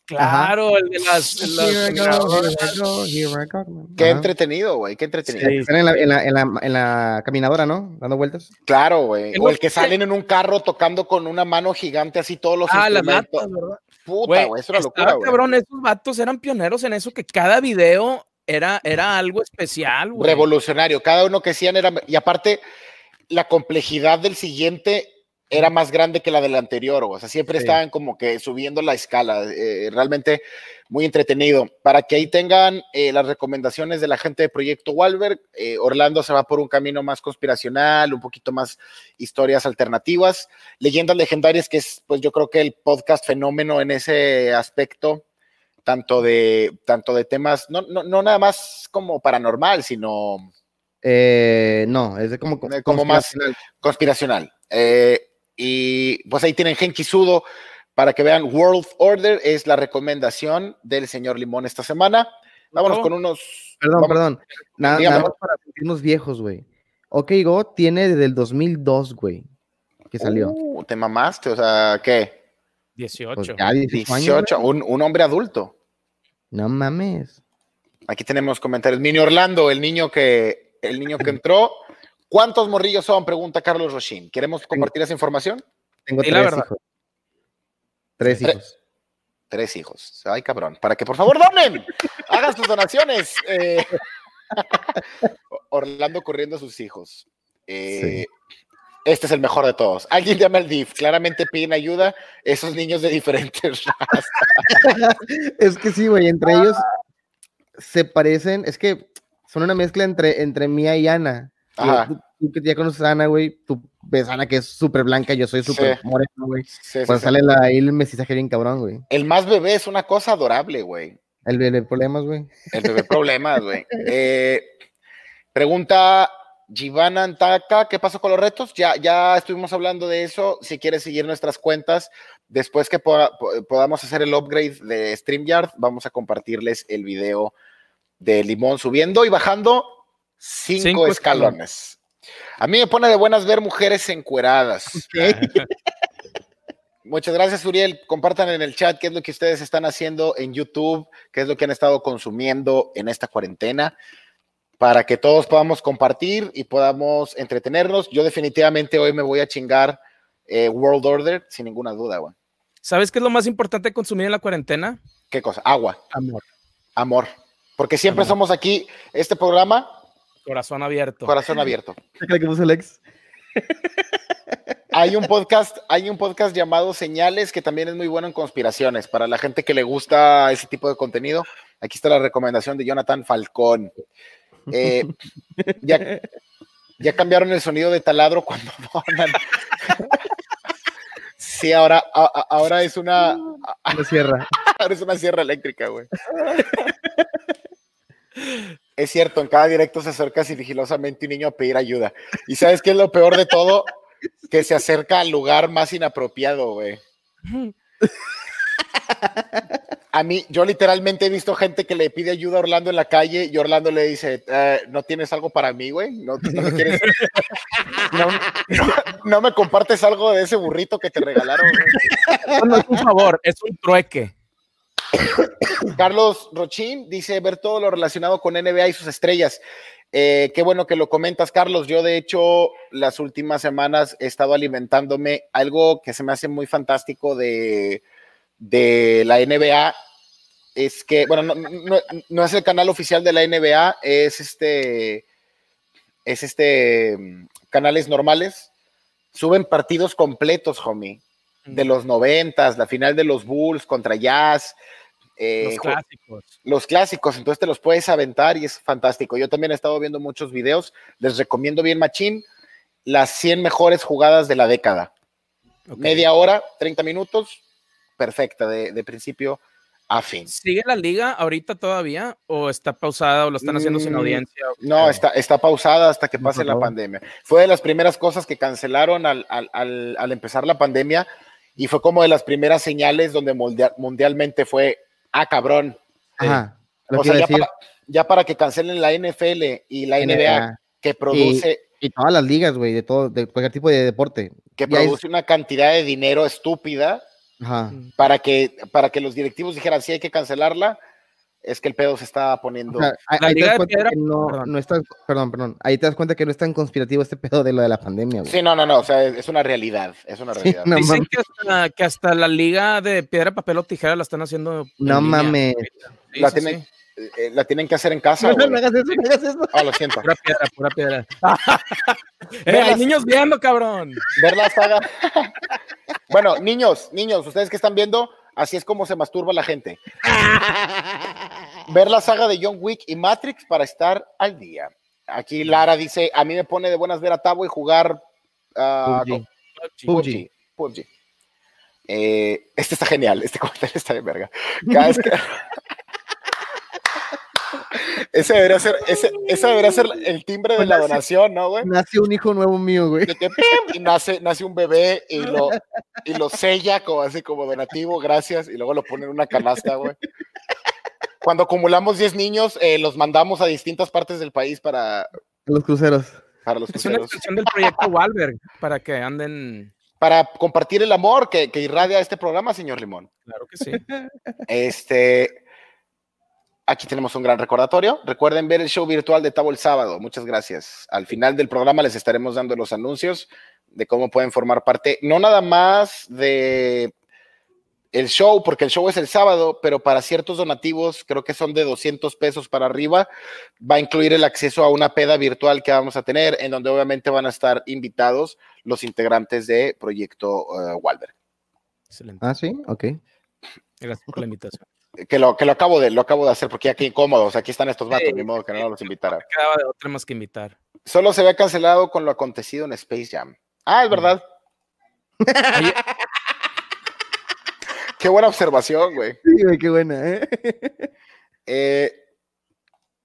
Claro, el de las. de las Here I go, caminadoras. here I go, here I go, man. Qué Ajá. entretenido, güey, qué entretenido. Sí. Están en la, en, la, en, la, en la caminadora, ¿no? Dando vueltas. Claro, güey. O el que salen en un carro tocando con una mano gigante así todos los Ah, instrumentos. latas, ¿verdad? Puta, Güey, güey, es una estaba locura, güey. cabrón, esos vatos eran pioneros en eso, que cada video era, era algo especial, güey. Revolucionario. Cada uno que hacían era. Y aparte, la complejidad del siguiente era más grande que la del anterior, o sea, siempre Sí. estaban como que subiendo la escala, eh, realmente muy entretenido. Para que ahí tengan eh, las recomendaciones de la gente de Proyecto Walberg, eh, Orlando se va por un camino más conspiracional, un poquito más historias alternativas, leyendas legendarias, que es, pues yo creo que el podcast fenómeno en ese aspecto, tanto de, tanto de temas, no, no, no nada más como paranormal, sino Eh, no, es de como, como más- conspiracional. conspiracional. Eh, y pues ahí tienen Genki Sudo para que vean World Order, es la recomendación del señor Limón esta semana. Vámonos con unos. Perdón, vamos- perdón. Nada, más para sentirnos viejos, güey. OK Go tiene desde el 2002, güey, que salió. Uh, te mamaste, o sea, ¿qué? 18. Pues ya 18 años, 18, un, un hombre adulto. No mames. Aquí tenemos comentarios. Mini Orlando, el niño que, el niño que entró. ¿Cuántos morrillos son? Pregunta Carlos Roshin. ¿Queremos compartir esa información? Tengo Sí, la tres verdad. hijos. Tres Tre- hijos. Tres hijos. Ay, cabrón. Para que por favor donen. Hagan sus donaciones. Eh, Orlando corriendo a sus hijos. Eh, Este es el mejor de todos. Alguien llama al DIF. Claramente piden ayuda esos niños de diferentes razas. Es que sí, güey, entre ellos se parecen, es que son una mezcla entre, entre Mía y Ana. Ajá. Tú, tú que ya conoces a Ana, güey, tú ves a Ana que es súper blanca, yo soy súper Sí. moreno, güey. Sí, Pues sí. sale la, ahí el mestizaje bien cabrón, güey. El más bebé es una cosa adorable, güey. El, el problemas, güey. El bebé problemas, güey. Eh, pregunta Givana Antaka, ¿qué pasó con los retos? Ya, ya estuvimos hablando de eso. Si quieres seguir nuestras cuentas, después que poda- po- podamos hacer el upgrade de StreamYard, vamos a compartirles el video de Limón subiendo y bajando cinco, Cinco escalones. A mí me pone de buenas ver mujeres encueradas. Muchas gracias, Uriel. Compartan en el chat qué es lo que ustedes están haciendo en YouTube, qué es lo que han estado consumiendo en esta cuarentena, para que todos podamos compartir y podamos entretenernos. Yo definitivamente hoy me voy a chingar eh, World Order, sin ninguna duda, güey. ¿Sabes qué es lo más importante de consumir en la cuarentena? ¿Qué cosa? Agua, Amor. amor. Porque siempre Amor. somos aquí, este programa, Corazón abierto. corazón abierto. ¿Qué que puso Alex? Hay un podcast, hay un podcast llamado Señales que también es muy bueno en conspiraciones. Para la gente que le gusta ese tipo de contenido, aquí está la recomendación de Jonathan Falcón. Eh, ya, ya cambiaron el sonido de taladro cuando donan. Sí, ahora, a- a- ahora es una, No cierra. ahora es una sierra eléctrica, güey. Es cierto, en cada directo se acerca sigilosamente un niño a pedir ayuda. ¿Y sabes qué es lo peor de todo? Que se acerca al lugar más inapropiado, güey. A mí, yo literalmente he visto gente que le pide ayuda a Orlando en la calle y Orlando le dice, "Eh, ¿no tienes algo para mí, güey? ¿No, me quieres- no- me compartes algo de ese burrito que te regalaron? güey?" No, no favor, es un trueque. Carlos Rochín dice ver todo lo relacionado con NBA y sus estrellas. Eh, qué bueno que lo comentas, Carlos. Yo, de hecho, las últimas semanas he estado alimentándome algo que se me hace muy fantástico de, de la NBA. Es que, bueno, no, no- no es el canal oficial de la NBA, es este, es este, mm, canales normales. Suben partidos completos, homie, de los noventas, la final de los Bulls contra Jazz. Eh, Los ju- clásicos. los clásicos, entonces te los puedes aventar y es fantástico. Yo también he estado viendo muchos videos, les recomiendo bien Machín, las 100 mejores jugadas de la década. Media hora, 30 minutos, perfecta, de, de principio a fin. ¿Sigue la liga ahorita todavía o está pausada o lo están haciendo sin Mm, audiencia? No, está, está pausada hasta que No, pase por la pandemia. Fue de las primeras cosas que cancelaron al, al- al- al empezar la pandemia y fue como de las primeras señales donde mundia- mundialmente fue, ah, cabrón. Ajá. Lo O sea, ya decir. para, ya para que cancelen la NFL y la NBA, NBA. que produce, Y todas las ligas, güey, de todo, de cualquier tipo de deporte. que ya es- produce una cantidad de dinero estúpida Ajá. para que, para que los directivos dijeran sí hay que cancelarla, es que el pedo se está poniendo. O sea, ahí, te das cuenta Piedra- que no, perdón. no es tan- perdón, perdón. Ahí te das cuenta que no es tan conspirativo este pedo de lo de la pandemia, güey. sí, no, no, no, o sea, es, es una realidad, es una Sí, realidad. no Dicen que hasta, que hasta la liga de piedra, papel o tijera la están haciendo. en No línea. mames. Sí, La sí, tienen- sí. Eh, la tienen que hacer en casa. No, no, no hagas eso, no hagas eso. Ah, lo siento. Pura piedra, pura piedra. eh, hay niños viendo, cabrón. Ver la saga. bueno, niños, niños, ustedes que están viendo, así es como se masturba la gente. Ver la saga de John Wick y Matrix para estar al día. Aquí Lara dice, a mí me pone de buenas ver a Tabo y jugar ah, PUBG. PUBG. PUBG. PUBG. Eh, este está genial, este comentario está de verga. Cada vez que... ese, debería ser, ese, ese debería ser el timbre de la donación, ¿no, güey? Nace un hijo nuevo mío, güey. y nace, nace un bebé y lo, y lo sella como así como donativo, gracias, y luego lo pone en una canasta, güey. Cuando acumulamos 10 niños, eh, los mandamos a distintas partes del país para, Los cruceros. para los Es una cruceros. extensión del proyecto Walberg para que anden. Para compartir el amor que, que irradia este programa, señor Limón. Claro que sí. Este, Aquí tenemos un gran recordatorio. Recuerden ver el show virtual de Tavo el sábado. Muchas gracias. Al final del programa les estaremos dando los anuncios de cómo pueden formar parte, no nada más de el show, porque el show es el sábado, pero para ciertos donativos, creo que son de 200 pesos para arriba, va a incluir el acceso a una peda virtual que vamos a tener, en donde obviamente van a estar invitados los integrantes de Proyecto uh, Walberg. Excelente. Ah, sí, ok. Gracias por la invitación. Que lo, que lo acabo de lo acabo de hacer porque aquí incómodos, aquí están estos vatos, ni modo que no los invitara. No quedaba de otra más que invitar. Solo se ve cancelado con lo acontecido en Space Jam. Ah, es verdad. Oye, Qué buena observación, güey. Sí, güey, qué buena, ¿eh? ¿eh?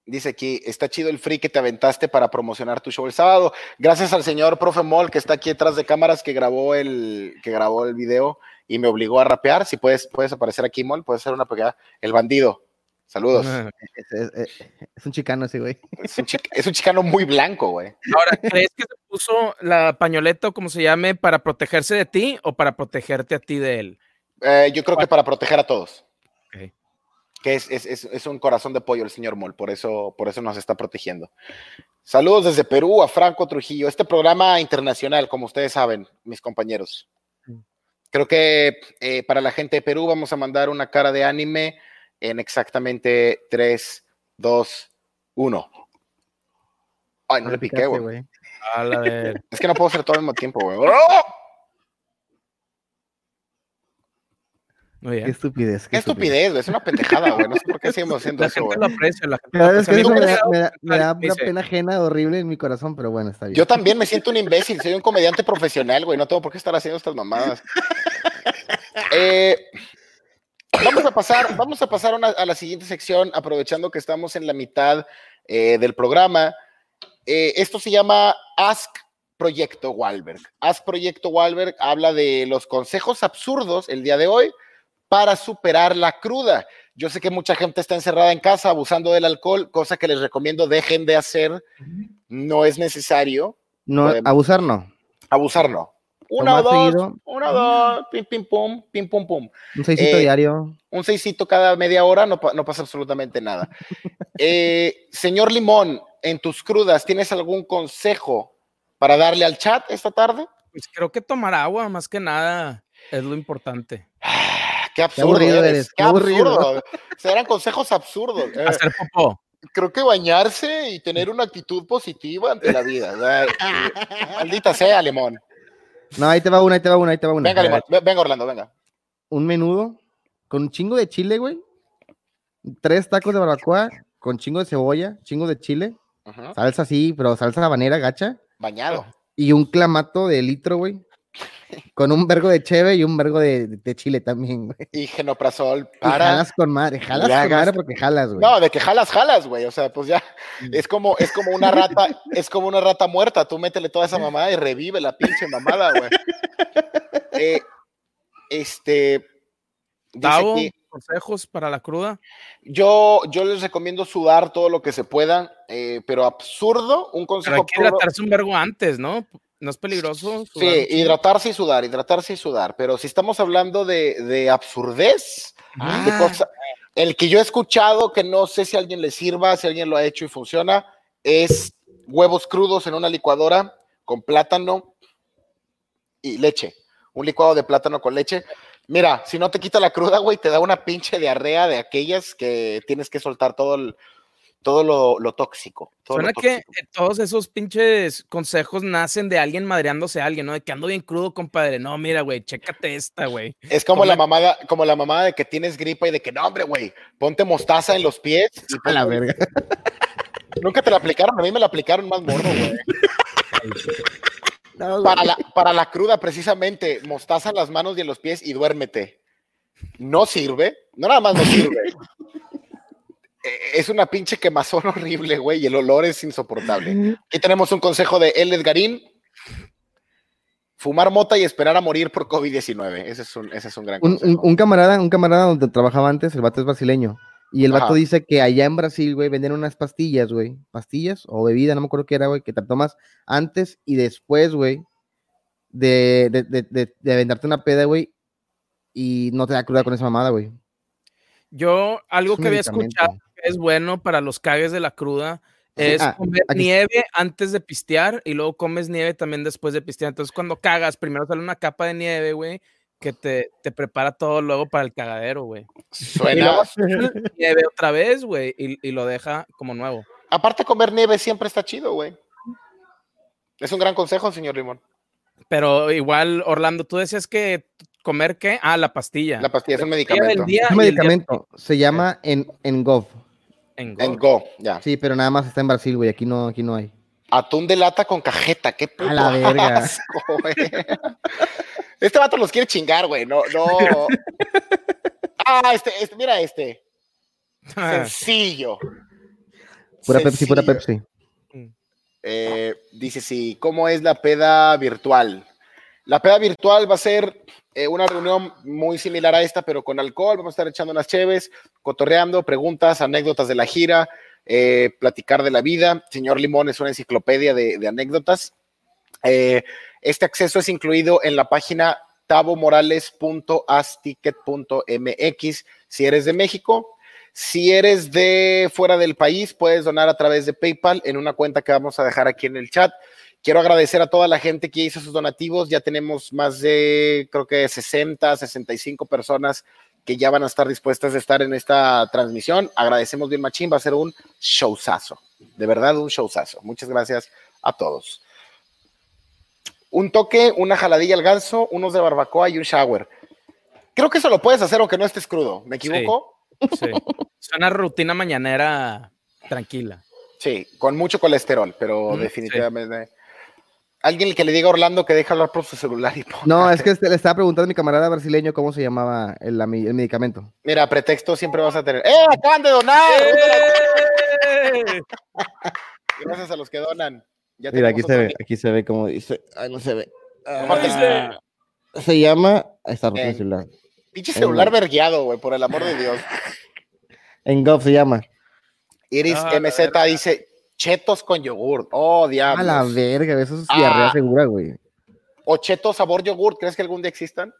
Dice aquí, está chido el free que te aventaste para promocionar tu show el sábado. Gracias al señor Profe Mol que está aquí detrás de cámaras que grabó el, que grabó el video y me obligó a rapear. Si puedes, puedes aparecer aquí, Mol, puedes hacer una pegada. El bandido. Saludos. Es, un chicano ese, güey. Es un, es un, chicano muy blanco, güey. Ahora, ¿crees que se puso la pañoleta o como se llame para protegerse de ti o para protegerte a ti de él? Eh, yo creo que para proteger a todos. Que es, es, es, un corazón de pollo el señor Mol, por eso, por eso nos está protegiendo. Saludos desde Perú a Franco Trujillo. Este programa internacional, como ustedes saben, mis compañeros. Mm. Creo que eh, para la gente de Perú vamos a mandar una cara de anime en exactamente 3, 2, 1. Ay, no le piqué, güey. Es que no puedo hacer todo al mismo tiempo, güey. ¡Oh! Qué estupidez. Qué, estupidez, güey. Es una pendejada, güey. No sé por qué seguimos haciendo eso, güey. Lo aprecia, la gente vez que eso me da, me da, me da una pena ajena horrible en mi corazón, pero bueno, está bien. Yo también me siento un imbécil. Soy un comediante profesional, güey. No tengo por qué estar haciendo estas mamadas. Eh, vamos a pasar, vamos a, pasar a la siguiente sección, aprovechando que estamos en la mitad eh, del programa. Eh, esto se llama Ask Proyecto Walberg. Ask Proyecto Walberg habla de los consejos absurdos el día de hoy para superar la cruda. Yo sé que mucha gente está encerrada en casa abusando del alcohol, cosa que les recomiendo dejen de hacer. No es necesario. No, abusar no. Abusar no. Una o dos, una o dos, pim, pim, pum, pim, pum, pum. Un seisito eh, diario. Un seisito cada media hora, no, no pasa absolutamente nada. Eh, señor Limón, en tus crudas, ¿tienes algún consejo para darle al chat esta tarde? Pues creo que tomar agua, más que nada, es lo importante. Qué absurdo qué eres, qué, absurdo. Serán consejos absurdos. Eh. Hacer popó. Creo que bañarse y tener una actitud positiva ante la vida. Maldita sea, Limón. No, ahí te va una, ahí te va una, ahí te va una. Venga, Limón, venga, Orlando, venga. Un menudo con un chingo de chile, güey. Tres tacos de barbacoa con chingo de cebolla, chingo de chile. Salsa así, pero salsa habanera gacha. Bañado. Y un clamato de litro, güey. Con un vergo de cheve y un vergo de, chile también, güey. Y genoprazol para. jalas con madre, jalas con madre porque jalas, güey. No, de que jalas, jalas, güey. O sea, pues ya. Mm. Es como, es como una rata, es como una rata muerta. Tú métele toda esa mamada y revive la pinche mamada, güey. Eh, este. consejos para la cruda. Yo, yo les recomiendo sudar todo lo que se pueda, eh, pero absurdo, un consejo. Pero hay que hidratarse un vergo antes, ¿no? ¿No es peligroso? Sí, hidratarse y sudar, hidratarse y sudar. Pero si estamos hablando de, de absurdez, ah. el que yo he escuchado, que no sé si a alguien le sirva, si alguien lo ha hecho y funciona, es huevos crudos en una licuadora con plátano y leche. Un licuado de plátano con leche. Mira, si no te quita la cruda, güey, te da una pinche diarrea de aquellas que tienes que soltar todo el, todo lo, tóxico. Suena que todos esos pinches consejos nacen de alguien madreándose a alguien, ¿no? De que ando bien crudo, compadre. No, mira, güey, chécate esta, güey. Es como la mamada, como la mamada de que tienes gripa y de que no, hombre, güey, ponte mostaza en los pies. Y a la verga. Nunca te la aplicaron, a mí me la aplicaron más morro, güey. para, la, para la cruda, precisamente, mostaza en las manos y en los pies y duérmete. No sirve, no nada más no sirve. Eh, es una pinche quemazón horrible, güey, y el olor es insoportable. Aquí tenemos un consejo de El Edgarín. Fumar mota y esperar a morir por COVID-19. Ese, es un, ese es un gran consejo. Un, camarada, un camarada donde trabajaba antes, el vato es brasileño. Y el vato dice que allá en Brasil, güey, venden unas pastillas, güey. Pastillas o bebida, no me acuerdo qué era, güey, que te tomas antes y después, güey, de, de, de, de venderte una peda, güey, y no te da cruda con esa mamada, güey. Yo, algo que había escuchado, que es bueno para los cagues de la cruda es ah, comer aquí- nieve antes de pistear y luego comes nieve también después de pistear. Entonces, cuando cagas, primero sale una capa de nieve, güey, que te, te prepara todo luego para el cagadero, güey. Y luego Suena. nieve otra vez, güey, y, y lo deja como nuevo. Aparte, comer nieve siempre está chido, güey. Es un gran consejo, señor Limón. Pero igual, Orlando, tú decías que comer qué? Ah, la pastilla. La pastilla es un medicamento. día Es un medicamento. Se llama en, Engov. en En Go. Go, ya. Sí, pero nada más está en Brasil, güey. Aquí no, aquí no hay. Atún de lata con cajeta, qué puto A la verga. asco, güey. Este vato los quiere chingar, güey. No, no. Ah, este, este, mira este. Sencillo. Pura Pepsi, pura. Pepsi. Eh, dice sí, ¿cómo es la peda virtual? La peda virtual va a ser eh, una reunión muy similar a esta, pero con alcohol. Vamos a estar echando unas cheves, cotorreando, preguntas, anécdotas de la gira, eh, platicar de la vida. Señor Limón es una enciclopedia de, anécdotas. Eh, este acceso es incluido en la página tabomorales.asticket.mx si eres de México. Si eres de fuera del país, puedes donar a través de PayPal en una cuenta que vamos a dejar aquí en el chat. Quiero agradecer a toda la gente que hizo sus donativos. Ya tenemos más de, creo que 60, 65 personas que ya van a estar dispuestas a estar en esta transmisión. Agradecemos bien machín, va a ser un showzazo. De verdad, un showzazo. Muchas gracias a todos. Un toque, una jaladilla al ganso, unos de barbacoa y un shower. Creo que eso lo puedes hacer aunque no estés crudo. ¿Me equivoco? Sí. Es una rutina mañanera tranquila. Sí, con mucho colesterol, pero Mm, definitivamente. Alguien que le diga a Orlando que deje hablar por su celular y No, es que este- le estaba preguntando a mi camarada brasileño cómo se llamaba el, el medicamento. Mira, pretexto siempre vas a tener. ¡Eh! ¡Acaban de donar! ¡Eh! Gracias a los que donan. Ya Mira, aquí se ve, aquí se ve como dice. Ay, no se ve. Aparte, Ah, se llama. Ahí está, roto En- el celular. Pinche celular vergueado, güey, por el amor de Dios. Engov se llama. Iris Ah, MZ dice chetos con yogur. Oh, A la verga, eso es Ah. diarrea segura, güey. O chetos sabor yogur. ¿Crees que algún día existan?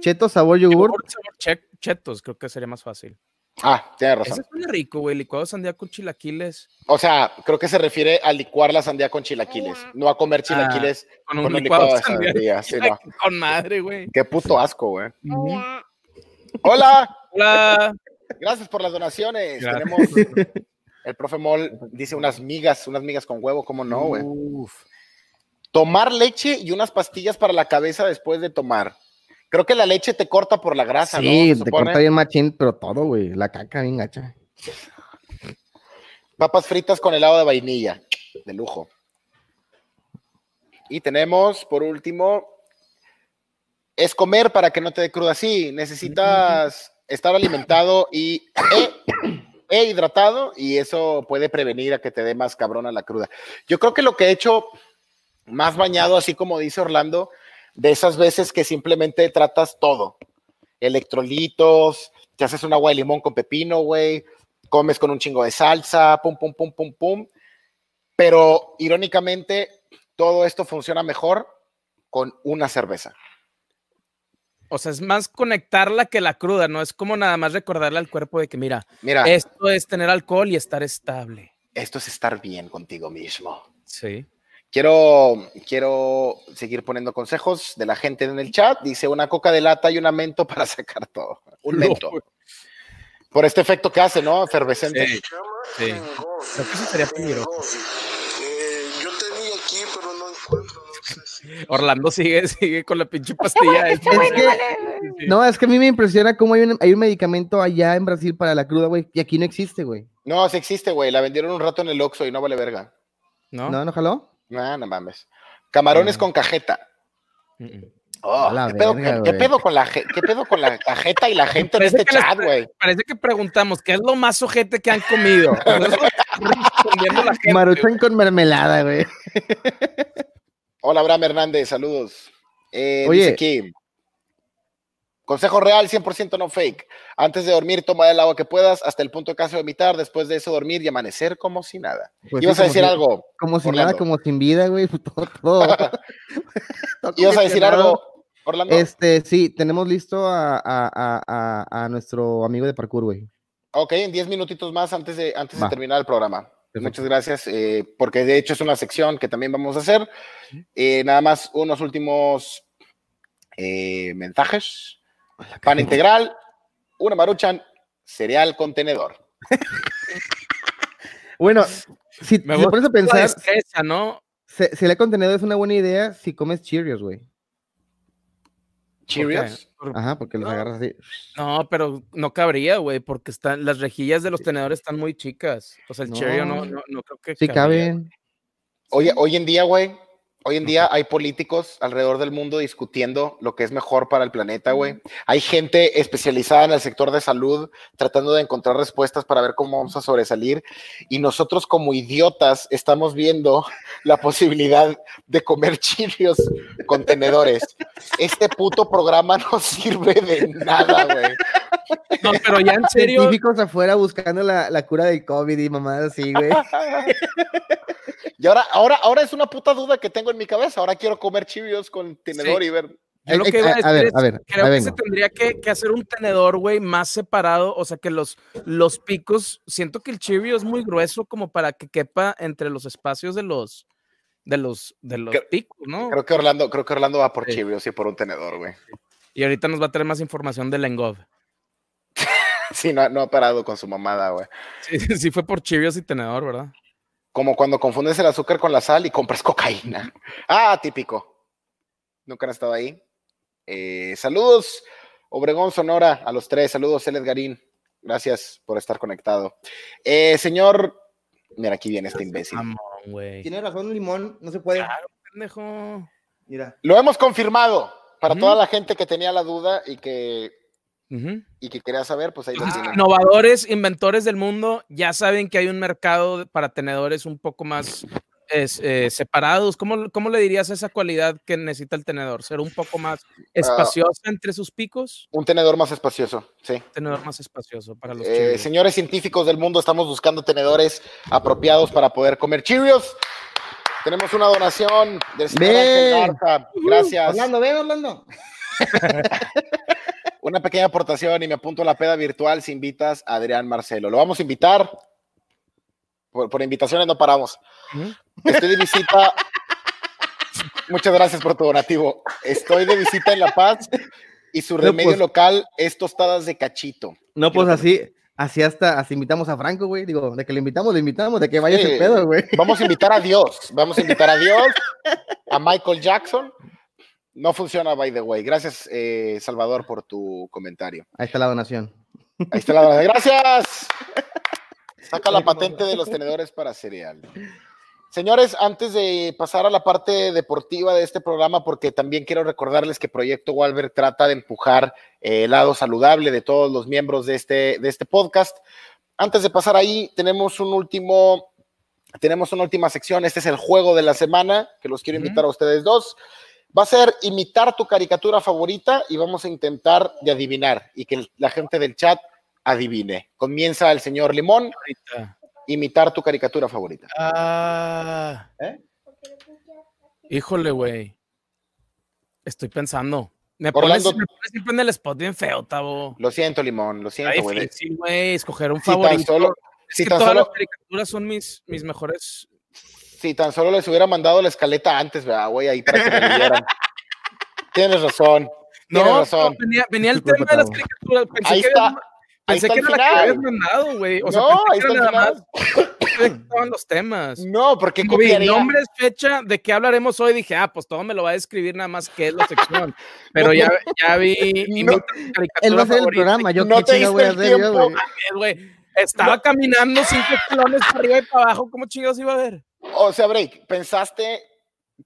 Cheto, sabor, yogur. Sabor- sabor che- chetos, creo que sería más fácil. Ah, tienes Ese razón. es muy rico, güey. Licuado de sandía con chilaquiles. O sea, creo que se refiere a licuar la sandía con chilaquiles, no a comer chilaquiles Con un con un licuado licuado de de sandía. sandía. sí, no. Con madre, güey. Qué puto asco, güey. Hola, Hola. gracias por las donaciones. Gracias. Tenemos el profe Mol dice unas migas, unas migas con huevo, ¿cómo no, güey? Tomar leche y unas pastillas para la cabeza después de tomar. Creo que la leche te corta por la grasa, ¿no? Sí, te corta bien machín, pero todo, güey. La caca bien gacha. Papas fritas con helado de vainilla, de lujo. Y tenemos, por último, es comer para que no te dé cruda. Sí, necesitas estar alimentado y e, e hidratado y eso puede prevenir a que te dé más cabrona la cruda. Yo creo que lo que he hecho más bañado, así como dice Orlando, de esas veces que simplemente tratas todo. Electrolitos, te haces un agua de limón con pepino, güey, comes con un chingo de salsa, pum, pum, pum, pum, pum. Pero irónicamente, todo esto funciona mejor con una cerveza. O sea, es más conectarla que la cruda, ¿no? Es como nada más recordarle al cuerpo de que, mira, Mira, esto es tener alcohol y estar estable. esto es estar bien contigo mismo. Sí. Quiero, quiero seguir poniendo consejos de la gente en el chat. Dice una coca de lata y una mento para sacar todo. Un mento. Por este efecto que hace, ¿no? Efervescente. Sí. Sí. Creo que eso sería peligroso. Orlando sigue, sigue con la pinche pastilla. Es no, es que a mí me impresiona cómo hay un, hay un medicamento allá en Brasil para la cruda, güey, y aquí no existe, güey. No, sí existe, güey. La vendieron un rato en el Oxxo y no vale verga. ¿No? ¿No, no jaló? No, no mames. Camarones Mm. con cajeta. Mm, mm. Oh, ¿qué, pedo, verga, qué- qué güey. pedo con la, ¿Qué pedo con la cajeta y la gente en este chat, güey? Parece que preguntamos qué es lo más ojete que han comido. Maruchan con mermelada, güey. Hola, Abraham Hernández, saludos. Eh, Oye. Dice aquí, consejo real, 100% no fake. Antes de dormir, toma el agua que puedas hasta el punto de casi vomitar. Después de eso, dormir y amanecer como si nada. Pues Ibas sí, a decir si- algo. Como Orlando. nada, como sin vida, güey. Todo, todo. Todo Ibas a decir algo, Orlando. Este, sí, tenemos listo a, a- a- nuestro amigo de parkour, güey. Ok, en 10 minutitos más antes de, antes de terminar el programa. Perfecto. Muchas gracias, eh, porque de hecho es una sección que también vamos a hacer. Eh, nada más unos últimos eh, mensajes. Pan integral, una maruchan, cereal contenedor. Bueno, si Me si pones a pensar, destreza, ¿no? le contenedor es una buena idea si comes Cheerios, güey. Cheerios. Ajá, porque los No. agarras así. No, pero no cabría, güey, porque están, las rejillas de los tenedores están muy chicas. O sea, el Cheerio no, No. no, no creo que Sí cabría. caben. Hoy, hoy en día, güey, hoy en día hay políticos alrededor del mundo discutiendo lo que es mejor para el planeta, güey. Hay gente especializada en el sector de salud tratando de encontrar respuestas para ver cómo vamos a sobresalir. Y nosotros como idiotas estamos viendo la posibilidad de comer chilios con tenedores. Este puto programa no sirve de nada, güey. No, pero ya en serio, Científicos afuera buscando la, la cura del COVID y mamadas así, güey. Y ahora, ahora, ahora es una puta duda que tengo en mi cabeza. Ahora quiero comer chilios con tenedor Sí. y ver. yo lo que iba a a decir ver, es, a ver, creo que se tendría que, que hacer un tenedor, güey, más separado, o sea, que los, los picos, siento que el Cheerio es muy grueso como para que quepa entre los espacios de los, de los, de los Creo- picos, ¿no? Creo que Orlando, creo que Orlando va por Sí. chilios y por un tenedor, güey. Y ahorita nos va a traer más información del Engov. Sí, no, no ha parado con su mamada, güey. Sí, sí fue por Cheerios y tenedor, ¿verdad? Como cuando confundes el azúcar con la sal y compras cocaína. Ah, típico. Nunca han estado ahí. Eh, saludos, Obregón Sonora, a los tres. Saludos, Eles Garín. Gracias por estar conectado. Eh, señor, mira, aquí viene este imbécil. Tiene razón, limón, no se puede. Claro, pendejo. Mira. Lo hemos confirmado para toda la gente que tenía la duda y que, Y que quería saber, pues ahí lo tienen. innovadores, inventores del mundo ya saben que hay un mercado para tenedores un poco más es, eh, separados. ¿Cómo, ¿Cómo le dirías esa cualidad que necesita el tenedor? ¿Ser un poco más espaciosa entre sus picos? Un tenedor más espacioso, sí. Tenedor más espacioso para los Eh, señores científicos del mundo, estamos buscando tenedores apropiados para poder comer Cheerios. Tenemos una donación del señor Ven. Ángel Garza. Gracias. Orlando, ven, Orlando. Una pequeña aportación y me apunto a la peda virtual si invitas a Adrián Marcelo. Lo vamos a invitar. Por, por invitaciones no paramos. Estoy de visita. Muchas gracias por tu donativo. Estoy de visita en La Paz y su remedio pues- local es tostadas de cachito. No, pues así, así hasta, así invitamos a Franco, güey. Digo, de que le invitamos, le invitamos, de que vaya Sí. ese pedo, güey. Vamos a invitar a Dios. Vamos a invitar a Dios, a Michael Jackson. No funciona, by the way. Gracias, eh, Salvador, por tu comentario. Ahí está la donación. Ahí está la donación. Gracias. Saca la patente de los tenedores para cereal. Señores, antes de pasar a la parte deportiva de este programa, porque también quiero recordarles que Proyecto Walber trata de empujar eh, el lado saludable de todos los miembros de este, de este podcast. Antes de pasar ahí, tenemos un último, tenemos una última sección. Este es el juego de la semana, que los quiero invitar a ustedes dos. Va a ser imitar tu caricatura favorita y vamos a intentar de adivinar y que la gente del chat adivine. Comienza el señor Limón, imitar tu caricatura favorita. Ah. ¿Eh? Híjole, güey. Estoy pensando. Me Orlando- pones, me pones siempre en el spot bien feo, Tavo. Lo siento, Limón, lo siento, güey. difícil, güey, escoger un Si tan favorito. solo, es si tan todas solo- las caricaturas son mis, mis mejores. Si tan solo les hubiera mandado la escaleta antes, ¿verdad, güey? Ahí para que me leyeran. Tienes razón. Tienes No, razón. venía, venía el tema de las caricaturas. Pensé Ahí que, está. había- Ahí pensé está que era la que final. habías mandado, güey. O sea, no, pensé ahí que está nada final. más estaban los temas. No, porque copiaría. nombres, fecha, de qué hablaremos hoy, dije, ah, pues todo me lo va a describir nada más que es la sección. Pero No, ya, ya vi. caricatura Él va a hacer el programa. Yo No qué te voy a diste el hacer yo, tiempo. güey. Estaba caminando cinco escalones para arriba y para abajo. ¿Cómo chingados iba a ver? O sea, Break, pensaste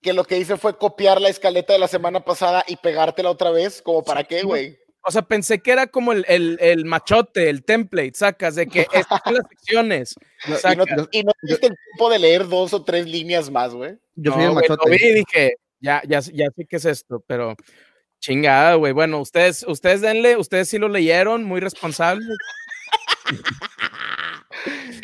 que lo que hice fue copiar la escaleta de la semana pasada y pegártela otra vez, como para qué, güey. O sea, pensé que era como el, el, el machote, el template, sacas, de que estas son las secciones. Y no, y no tuviste el tiempo de leer dos o tres líneas más, güey. Yo soy No, el machote. Lo vi y dije, ya, ya, ya sé qué es esto, pero chingada, güey. Bueno, ustedes, ustedes denle, ustedes sí lo leyeron, muy responsables.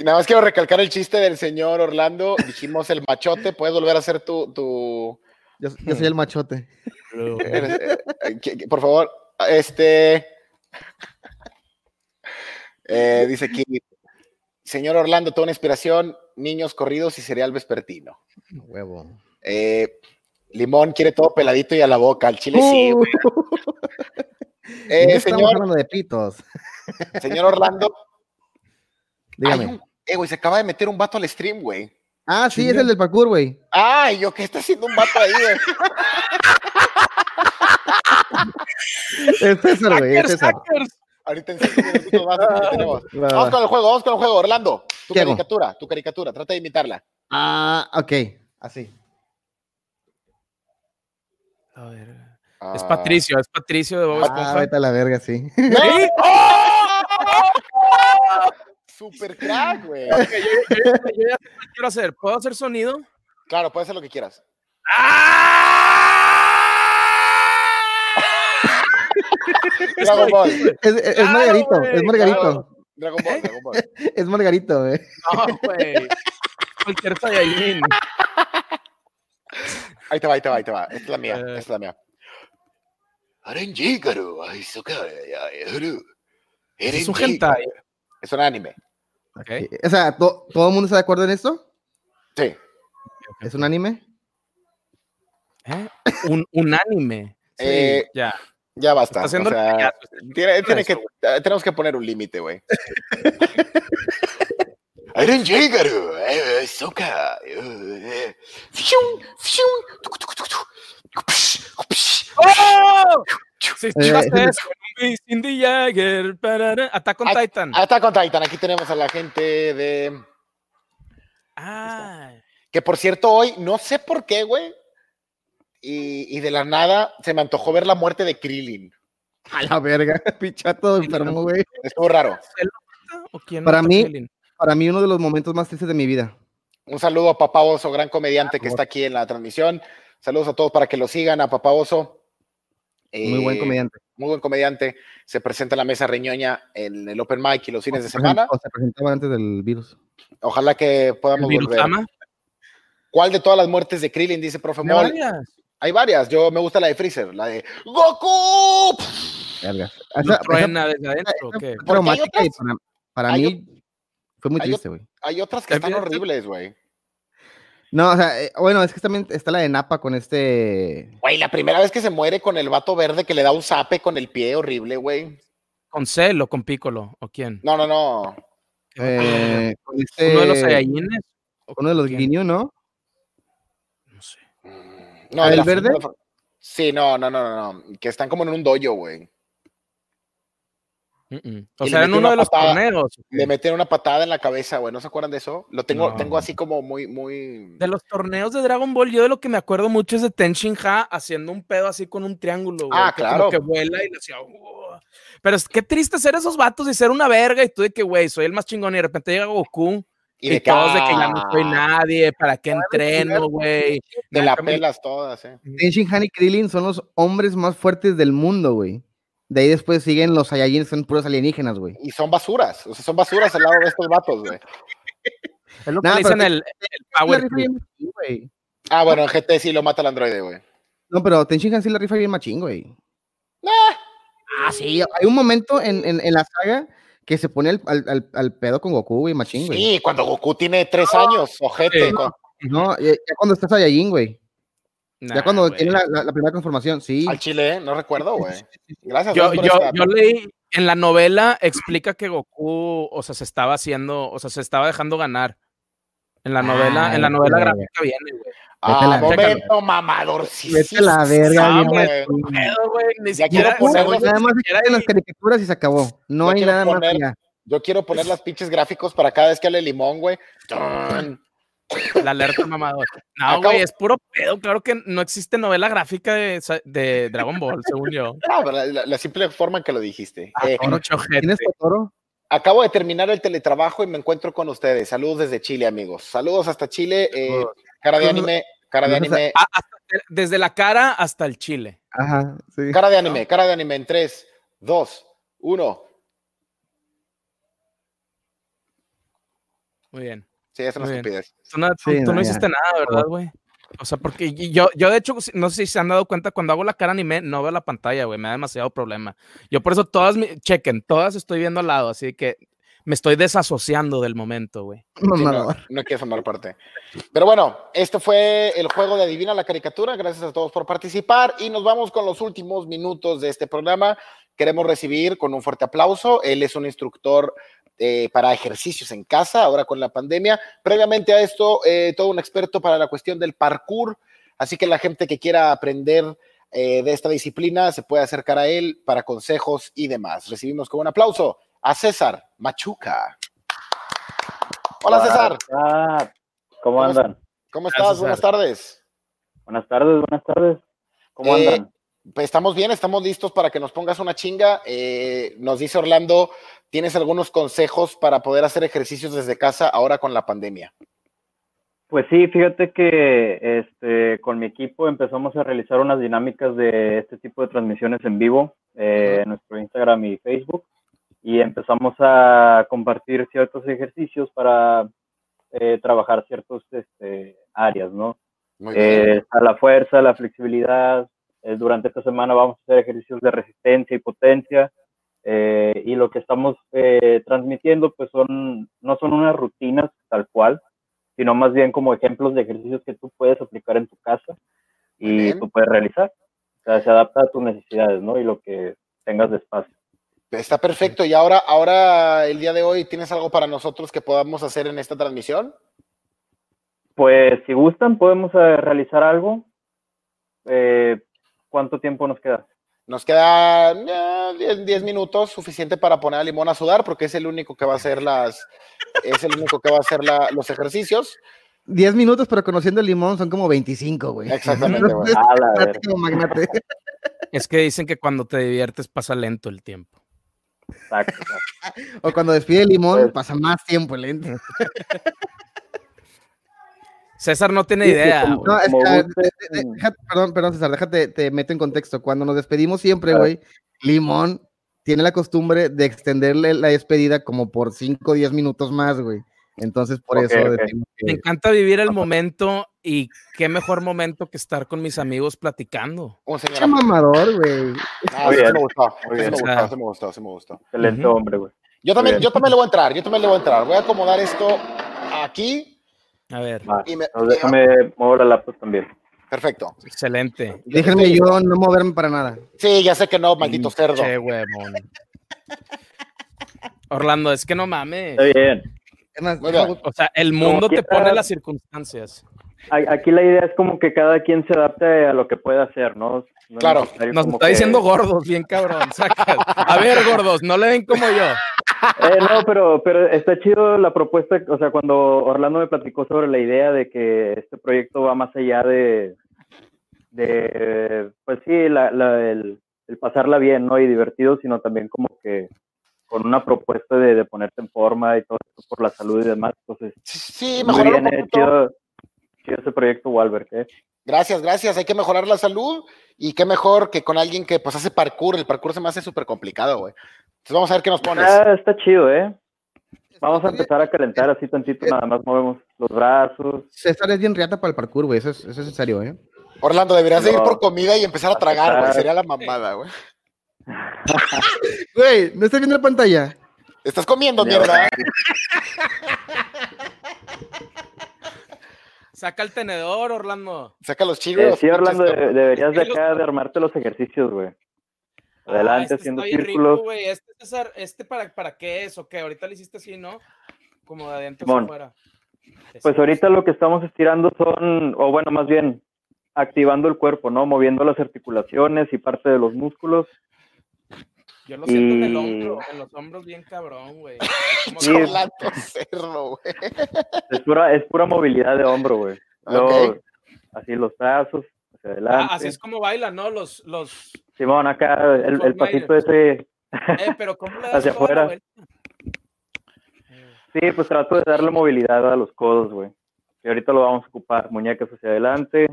Nada más quiero recalcar el chiste del señor Orlando. Dijimos el machote. Puedes volver a hacer tu. tu Yo, yo soy el machote. eh, por favor, este. Eh, dice aquí, señor Orlando, toda una inspiración, niños corridos y cereal vespertino. Huevo. Eh, Limón quiere todo peladito y a la boca, al chile sí, Uh, güey. ¿de Eh, señor, hablando de pitos. señor Orlando, Dígame. un- eh, güey, se acaba de meter un vato al stream, güey. Ah, sí, es el del parkour, güey. Ay, yo, ¿qué está haciendo un vato ahí, güey? Es César, güey, es César. hackers. Ahorita en cinco minutitos más que tenemos. Va, va, Vamos va. con el juego, vamos con el juego. Orlando, tu ¿Qué hago? caricatura, tu caricatura, trata de imitarla. Ah, ok. Así. A ver, Ah. Es Patricio, es Patricio de Bob Ah, Esponja. vete a la verga, sí. ¿Sí? Super crack, güey. Yo, yo- yo- ya quiero hacer. ¿Puedo hacer sonido? Claro, puedes hacer lo que quieras. Dragon Ball. Es, es- Margarito, es Margarito. Dragon Ball, Dragon Ball. Es Margarito, güey. No, güey. Cualquier Saiyajin. Ahí te va, ahí te va, ahí te va. Esta es la mía, Eh. es la mía. Arenjigaru, aizuka, yaeru. Es un hentai. Es un anime. Ok. O sea, ¿to- ¿todo el mundo está de acuerdo en esto? Sí. ¿Es un anime? ¿Eh? Un, un anime. Sí, Eh, ya. Ya basta. Está haciendo o sea, tiene, tiene que, eh, tenemos que poner un límite, güey. Tucu, psh, psh. ¡Oh! Si Eh, escuchaste eso, Cindy Jagger, Attack on Titan. Está con Titan. Aquí tenemos a la gente de. Ah, Que por cierto, hoy, no sé por qué, güey. Y, y de la nada se me antojó ver la muerte de Krillin. A la verga, pichato enfermo, güey. Estuvo raro. ¿él lo mata o quién Para mí- Krillin? Para mí, uno de los momentos más tristes de mi vida. Un saludo a Papá Oso, gran comediante que está aquí en la transmisión. Saludos a todos para que lo sigan, a Papá Oso. Muy buen Eh, comediante. Muy buen comediante. Se presenta en la mesa reñoña en el Open Mic y los fines de semana. O se presentaba antes del virus. Ojalá que ¿El podamos virus volver. ama? ¿Cuál de todas las muertes de Krillin? Dice Profe Mol. varias. Hay varias. Yo me gusta la de Freezer, la de ¡Goku! Vergas. ¿Lo Esa- truena desde adentro o qué? para, para hay mí fue muy triste, güey. Hay otras que están horribles, güey. No, o sea, eh, bueno, es que también está la de Napa con este. Güey, la primera vez que se muere con el vato verde que le da un zape con el pie horrible, güey. ¿Con Cell o con Piccolo? ¿O quién? No, no, no. eh, con este ¿Uno de los Saiyajines? ¿O uno de los quién? Ginyu, ¿no? No sé. no ¿Ah, de el verde? Sí, no, no, no, no, no. Que están como en un dojo, güey. Mm, mm. O sea, en uno de los patada. torneos. Le meten una patada en la cabeza, güey. ¿No se acuerdan de eso? Lo tengo, No. tengo así como muy, muy. De los torneos de Dragon Ball, yo de lo que me acuerdo mucho es de Ten Shin Ha haciendo un pedo así con un triángulo, güey. Ah, que claro. Como que vuela y le hacía. "Uah". Pero es qué triste ser esos vatos y ser una verga y tú de que, güey, soy el más chingón y de repente llega Goku Y y, de que, todos de que ya no ah, soy nadie, para qué entreno, güey. Te la pelas todas, eh. Tenshin Han y Krillin son los hombres más fuertes del mundo, güey. De ahí después siguen los Saiyajins, son puros alienígenas, güey. Y son basuras. O sea, son basuras al lado de estos vatos, güey. Es lo que Nah, le pero dicen el, el Power güey. Ah, bueno, en GT sí lo mata el androide, güey. No, pero Tenshin Han sí la rifa bien machín, güey. Ah, Ah, sí, hay un momento en, en, en la saga que se pone al, al, al- pedo con Goku, güey, machín, güey. Sí, cuando Goku tiene tres años, ojete. Sí. con- No, ya, ya cuando está Saiyajin, güey. Nah, Ya cuando tiene la, la- la primera transformación, sí. Al chile, ¿eh? no recuerdo, güey. Gracias. Yo, yo, yo leí en la novela explica que Goku, o sea, se estaba haciendo, o sea, se estaba dejando ganar. En la novela, en la Ay, novela güey. gráfica viene, güey. Ah, Vete a la- momento mamador. Sí, Vete la verga, güey. güey, ni siquiera, güey, Nada más siquiera existen las caricaturas y se acabó. No hay nada más poner- allá. Yo quiero poner las pinches gráficos para cada vez que hable limón, güey. Tun. La alerta mamador. No, güey, es puro pedo. Claro que no existe novela gráfica de, Dragon Ball, según yo. No, pero la, la- la simple forma en que lo dijiste. Eh, Mucho ojete. ¿Tienes Totoro? acabo de terminar el teletrabajo y me encuentro con ustedes. Saludos desde Chile, amigos. Saludos hasta Chile. eh, cara de anime, cara de anime, Ah, hasta- desde la cara hasta el chile. Ajá, sí. cara de anime, cara de anime en 3, 2, 1. Muy bien. Sí, es una estupidez. Tú no, tú- Sí, tú no, no hiciste nada, ¿verdad, güey? O sea, porque yo, yo de hecho, no sé si se han dado cuenta, cuando hago la cara anime, no veo la pantalla, güey, me da demasiado problema. Yo por eso todas, mi- chequen, todas estoy viendo al lado, así que me estoy desasociando del momento, güey. Sí, no, no quieres formar parte. Pero bueno, esto fue el juego de Adivina la Caricatura. Gracias a todos por participar y nos vamos con los últimos minutos de este programa. Queremos recibir con un fuerte aplauso. Él es un instructor eh, para ejercicios en casa, ahora con la pandemia. Previamente a esto, eh, todo un experto para la cuestión del parkour. Así que la gente que quiera aprender eh, de esta disciplina se puede acercar a él para consejos y demás. Recibimos con un aplauso a César Machuca. Hola César. ¿Cómo andan? ¿Cómo estás? Buenas tardes. Buenas tardes, buenas tardes. ¿Cómo Eh, andan? Pues estamos bien, estamos listos para que nos pongas una chinga. Eh, nos dice Orlando, ¿tienes algunos consejos para poder hacer ejercicios desde casa ahora con la pandemia? Pues sí, fíjate que este, con mi equipo empezamos a realizar unas dinámicas de este tipo de transmisiones en vivo eh, en nuestro Instagram y Facebook y empezamos a compartir ciertos ejercicios para eh, trabajar ciertas este, áreas, ¿no? Bien. Eh, la fuerza, la flexibilidad. Eh, durante esta semana vamos a hacer ejercicios de resistencia y potencia. y lo que estamos transmitiendo, pues son, no son unas rutinas tal cual, sino más bien como ejemplos de ejercicios que tú puedes aplicar en tu casa y bien. tú puedes realizar. O sea, se adapta a tus necesidades, ¿no? Y lo que tengas de espacio. Está perfecto. Y ahora, ahora, el día de hoy, ¿tienes algo para nosotros que podamos hacer en esta transmisión? Pues si gustan, podemos eh, realizar algo. Eh, ¿Cuánto tiempo nos queda? Nos queda eh, 10, 10 minutos, suficiente para poner a Limón a sudar, porque es el único que va a hacer las, es el único que va a hacer la- los ejercicios. 10 minutos, pero conociendo el limón son como 25, güey. Magnate. Es que dicen que cuando te diviertes pasa lento el tiempo. Exacto, exacto. O cuando despide el limón, Pues- pasa más tiempo lento. César no tiene Sí, sí, idea. güey. Es que, de- de- perdón, perdón, César, déjate, te meto en contexto. Cuando nos despedimos siempre, Claro. güey, Limón tiene la costumbre de extenderle la despedida como por 5 o 10 minutos más, güey. Entonces, por eso ok. decimos que- Me encanta vivir el momento y qué mejor momento que estar con mis amigos platicando. Un señor. Qué mamador, güey. Ah, sí me gustó, sí muy me gustó, sí me gustó, sí me gustó. Excelente hombre, güey. Yo también, yo también le voy a entrar, yo también le voy a entrar. Voy a acomodar esto aquí A ver, y me. déjame mover la laptop también. Perfecto. excelente. Déjenme yo no moverme para nada. Sí, ya sé que no, maldito cerdo. Che, huevón. Orlando, es que no mames. Está bien. Más. O sea, el mundo te pone las circunstancias. Aquí la idea es como que cada quien se adapte a lo que pueda hacer, ¿no? Claro. Nos está que- diciendo gordos, bien cabrón. A ver, gordos, no le ven como yo. Eh, no, pero, pero está chido la propuesta, o sea, cuando Orlando me platicó sobre la idea de que este proyecto va más allá de, de pues sí, la, la- el, el pasarla bien, ¿no? Y divertido, sino también como que con una propuesta de, de ponerte en forma y todo esto por la salud y demás. Entonces, Sí, un bien, eh, chido, chido ese proyecto, Walbert, ¿eh? Gracias, gracias. Hay que mejorar la salud y qué mejor que con alguien que pues hace parkour. El parkour se me hace súper complicado, güey. Entonces vamos a ver qué nos pones. Ah, está chido, ¿eh? Vamos a empezar a calentar así tantito, nada más movemos los brazos. César es bien riata para el parkour, güey. Eso es, eso es en serio, ¿eh? Orlando, deberías de ir No. por comida y empezar a tragar, güey. Sería la mamada, güey. Güey, ¿no estás viendo la pantalla? Estás comiendo, mierda. Saca el tenedor, Orlando. Saca los Eh, chicos. sí, Orlando, de- deberías de acá de armarte los ejercicios, güey. Adelante, Ah, este haciendo rico, círculos. güey. Este, César, este para, para qué es o qué? Ahorita le hiciste así, ¿no? Como de adentro hacia afuera. Pues ahorita lo que estamos estirando son, o bueno, más bien, activando el cuerpo, ¿no? Moviendo las articulaciones y parte de los músculos. Yo lo siento en el Y- hombro, en los hombros bien cabrón, güey. Güey. Es pura, es pura movilidad de hombro, güey. Luego, Ok. así los brazos, hacia Ah, adelante. así es como bailan, ¿no? Los, los, Simón, acá el, el pasito ese. eh, pero ¿cómo le das Hacia afuera. vuelta? Sí, pues trato de darle movilidad a los codos, güey. Y ahorita lo vamos a ocupar. Muñecas hacia adelante.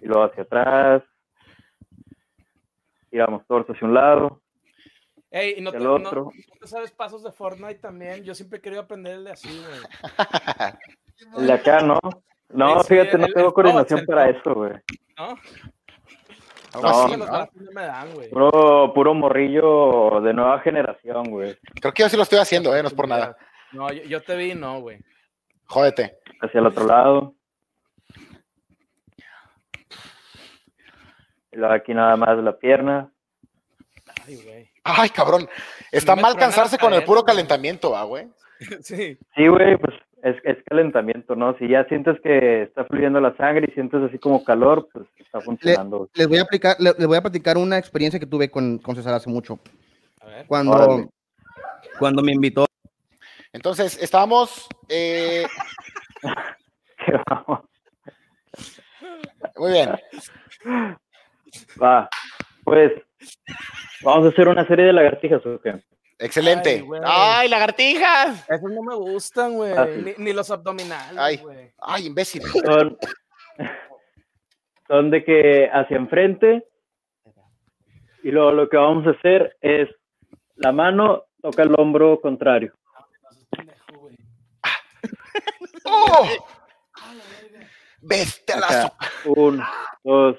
Y luego hacia atrás. Giramos torso hacia un lado. Ey, y no El te, otro. ¿no te sabes pasos de Fortnite también. Yo siempre he querido aprender el de así, güey. El de acá, ¿no? No, Sí, fíjate, no el- tengo el coordinación para eso, güey. ¿No? No, no me dan, güey. Puro, puro morrillo de nueva generación, güey. Creo que yo sí lo estoy haciendo, ¿eh? No es por nada. No, yo, yo te vi, no, güey. Jódete. Hacia el otro lado. Luego aquí nada más la pierna. Ay, güey. Ay, cabrón. Está mal cansarse con el puro calentamiento, ¿ah, güey? Sí. Sí, güey, pues es, es calentamiento, ¿no? Si ya sientes que está fluyendo la sangre y sientes así como calor, pues está funcionando. güey. Les voy a aplicar, le- les voy a platicar una experiencia que tuve con, con César hace mucho. A ver. Cuando, Órale. cuando me invitó. Entonces, estábamos. eh, Que vamos. muy bien. Va, pues vamos a hacer una serie de lagartijas, ¿o qué? Excelente. Ay, güey. ¡Ay, lagartijas! Esos no me gustan, güey. Ah. Ni, ni los abdominales, Ay. güey. ¡Ay, imbécil! Son, son de que hacia enfrente y luego lo que vamos a hacer es la mano toca el hombro contrario. ¡Oh! ¡Vete a la Acá. sopa! Un, dos,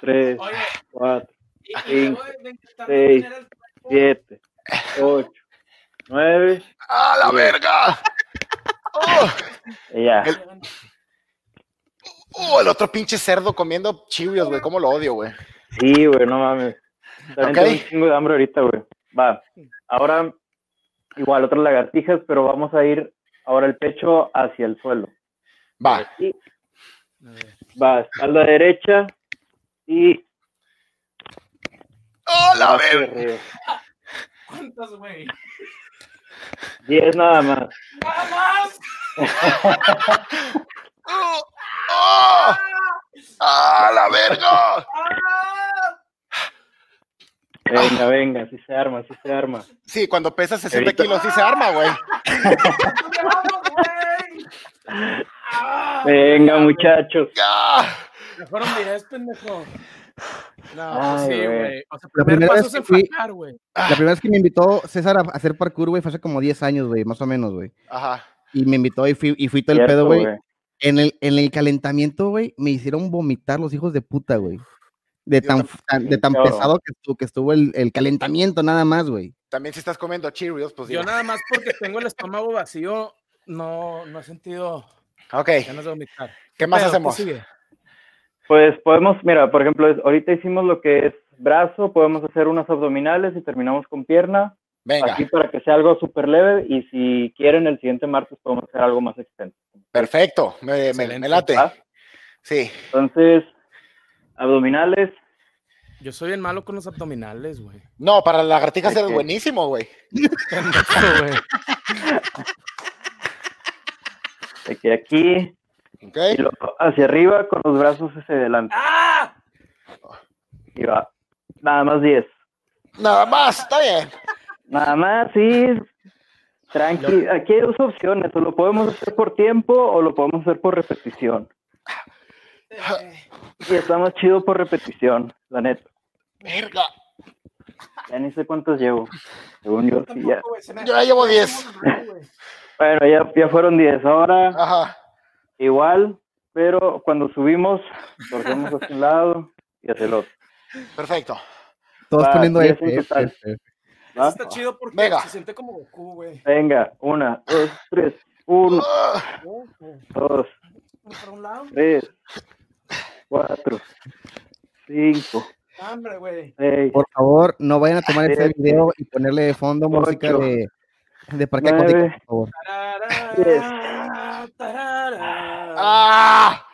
tres, Oye, cuatro, y, y Cinco, luego de intentar seis, mantener el cuerpo, siete, ocho, nueve, ¡A la verga! ¡Oh! y ya. El- ¡Oh! El otro pinche cerdo comiendo chivios, güey. ¿Cómo lo odio, güey? Sí, güey, no mames. También Ok. tengo un chingo de hambre ahorita, güey. Va. Ahora, igual, otras lagartijas, pero vamos a ir ahora el pecho hacia el suelo. Va. Ver. Va, espalda derecha y ¡Oh, la hacia verga! arriba. ¿Cuántas, güey? Diez nada más. ¡Nada más! ¡Oh! ¡Oh! ¡Ah, la verga! Venga, venga, así se arma, así se arma. Sí, cuando pesa 60 Ahorita- kilos, sí se arma, güey. ¡Vamos, güey! ¡Ah! Venga, muchachos. ¡Ah! Me fueron 10, pendejo. No, Ay, sí, güey. O sea, La primer primera paso vez es que fui- enfajar, güey. La primera vez que me invitó César a hacer parkour, güey, fue hace como 10 años, güey, más o menos, güey. Ajá. Y me invitó y fui, y fui todo el pedo, güey. En el, en el calentamiento, güey, me hicieron vomitar los hijos de puta, güey. De tan, tan- de tan pesado que estuvo, que estuvo el, el calentamiento, nada más, güey. También si estás comiendo Cheerios, pues Yo nada más porque tengo el estómago vacío, no, no he sentido Ok, ganas de vomitar. ¿qué más Pero, hacemos? sigue? Pues podemos, mira, por ejemplo, es- ahorita hicimos lo que es brazo, podemos hacer unos abdominales y terminamos con pierna, Venga, aquí para que sea algo súper leve y si quieren el siguiente martes podemos hacer algo más extenso. perfecto. Me, me- me late. ¿va? Sí. Entonces, abdominales, Yo soy bien malo con los abdominales, güey. No, para las lagartijas ¿De eres buenísimo, güey. De que aquí Ok. y luego hacia arriba con los brazos hacia adelante. ¡Ah! Y va. Nada más 10. Nada más, está bien. Nada más, sí. Tranqui. Aquí hay dos opciones. O lo podemos hacer por tiempo o lo podemos hacer por repetición. Y está más chido por repetición, la neta. Verga. Ya ni sé cuántos llevo. Según yo, sí, ya. Me- Yo ya llevo 10. Bueno, ya, ya fueron 10. Ahora Ajá. Igual, pero cuando subimos, torcemos hacia un lado y hacia el otro. Perfecto. Todos Va, poniendo diez F, F. Está chido porque Venga. se siente como Goku, güey. Venga, una, dos, tres. Uno, dos, Por un lado, tres, cuatro, cinco, hambre, güey. seis, Por favor, no vayan a tomar este video y ponerle de fondo música de, de Parque nueve, Acuático, por favor. Ah,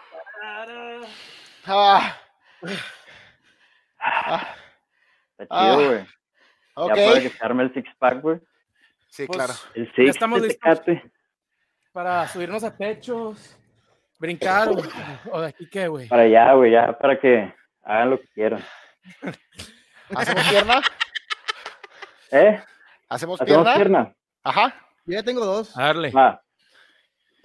ah. Ah, Está Ah, chido, güey. ok. Ya para que se arme el six pack, güey. Sí, Pues, claro. El six estamos de listos. Tecate. Para subirnos a techos, brincar o, o de aquí qué, güey. Para allá, güey, ya, para que hagan lo que quieran. ¿Hacemos pierna? ¿Eh? ¿Hacemos ¿Hacemos pierna? pierna? Ajá. Yo ya tengo dos. A darle. Va.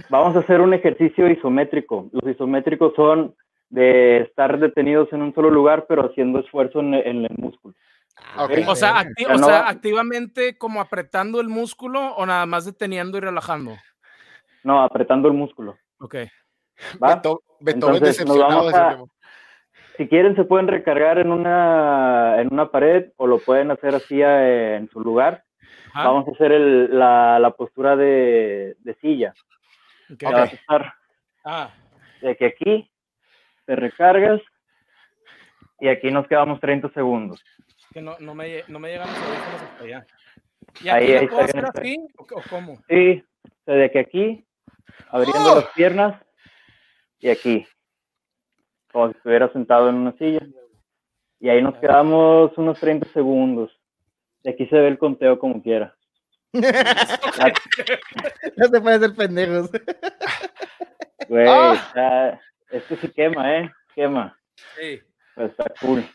Vamos a hacer un ejercicio isométrico. Los isométricos son de estar detenidos en un solo lugar, pero haciendo esfuerzo en, en el músculo. Ok. O sea, acti- o sea, va- activamente como apretando el músculo o nada más deteniendo y relajando. No, apretando el músculo. Ok. ¿va? Beto- Beethoven Entonces, decepcionado a- si quieren se pueden recargar en una, en una pared o lo pueden hacer así eh, en su lugar. Ajá. Vamos a hacer el, la, la postura de, de silla. Ok. Ya vas a estar Ah, de que aquí te recargas y aquí nos quedamos 30 segundos. que no, no, me, no me llegan los audífonos hasta allá. ¿Y Ahí- aquí ahí puedo hacer bien, así? ¿O, o cómo? Sí, o sea, de que aquí, abriendo ¡Oh! las piernas y aquí, como si estuviera sentado en una silla. Y ahí nos quedamos unos 30 segundos. De aquí se ve el conteo como quiera. No se puede hacer pendejos. Güey, ¡Ah! está- esto sí quema, ¿eh? Quema. Sí. Pues está cool.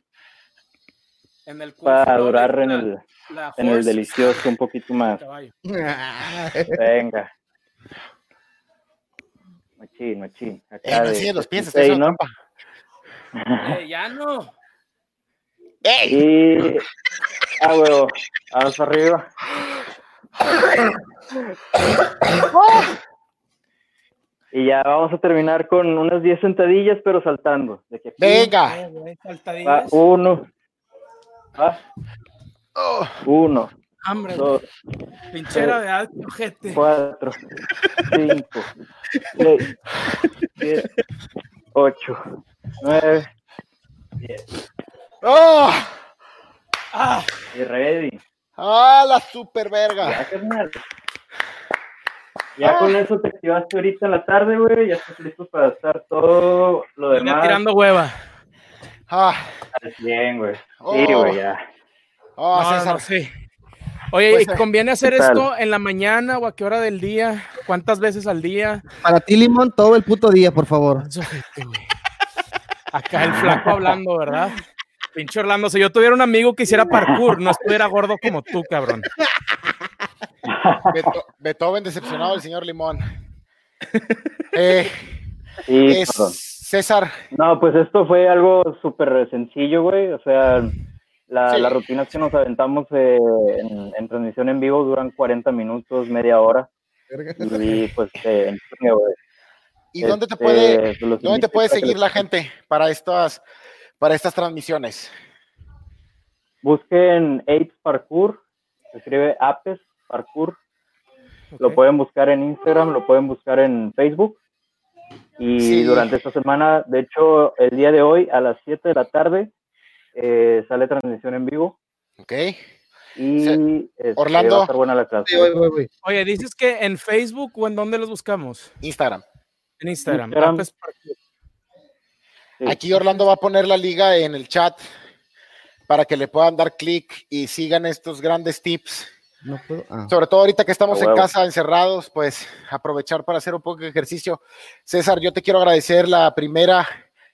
En el Para durar en la- el, la en el delicioso un poquito más. Venga. Machín, machín. Eh, Acá de- enseñes los pies. Eh, ya no. ¡Ey! Y. Ah, huevo. Vamos arriba. Y ya vamos a terminar con unas 10 sentadillas, pero saltando. De que Venga. Güey, va uno. Va. Oh, uno, Hambre, dos, pinchera de alto, ojete. cuatro, cinco, seis, siete, ocho, nueve, diez. oh, Ah, Y ready. ¡Ah, la super verga! Ya, carnal. Ya con eso te activaste ahorita en la tarde, güey. Ya estás listo para estar todo lo demás tirando hueva. Ah, 100, güey. Sí, Oh. güey, ya. oh, No, César. no, sí. Oye, Pues, ¿y conviene hacer esto en la mañana o a qué hora del día? ¿Cuántas veces al día? Para ti, Limón, todo el puto día, por favor. Acá el flaco hablando, ¿verdad? Pinche Orlando, si yo tuviera un amigo que hiciera parkour, no estuviera gordo como tú, cabrón. Beto- Beethoven decepcionado del señor Limón. Eh, Sí, es- perdón. César, No, pues esto fue algo súper sencillo, güey. O sea, la, Sí. las rutinas que nos aventamos eh, en, en transmisión en vivo duran 40 minutos, media hora. Y pues, eh, en chinga, güey. ¿y dónde te Este, puede, pues, dónde te puede seguir la gente para estas, para estas transmisiones? Busquen Apes Parkour, se escribe Apes Parkour. Lo pueden buscar en Instagram, lo pueden buscar en Facebook. Y Sí. durante esta semana, de hecho, el día de hoy a las 7 de la tarde eh, sale transmisión en vivo. ¿Ok? Y Sí. este, Orlando. va a estar buena la clase. Sí, voy, voy, voy. Oye, dices que en Facebook o en dónde los buscamos? Instagram. En Instagram. Instagram. Apes Parkour. Sí. Aquí Orlando va a poner la liga en el chat para que le puedan dar clic y sigan estos grandes tips. No puedo. Ah. Sobre todo ahorita que estamos en casa encerrados, pues aprovechar para hacer un poco de ejercicio. César, yo te quiero agradecer la primera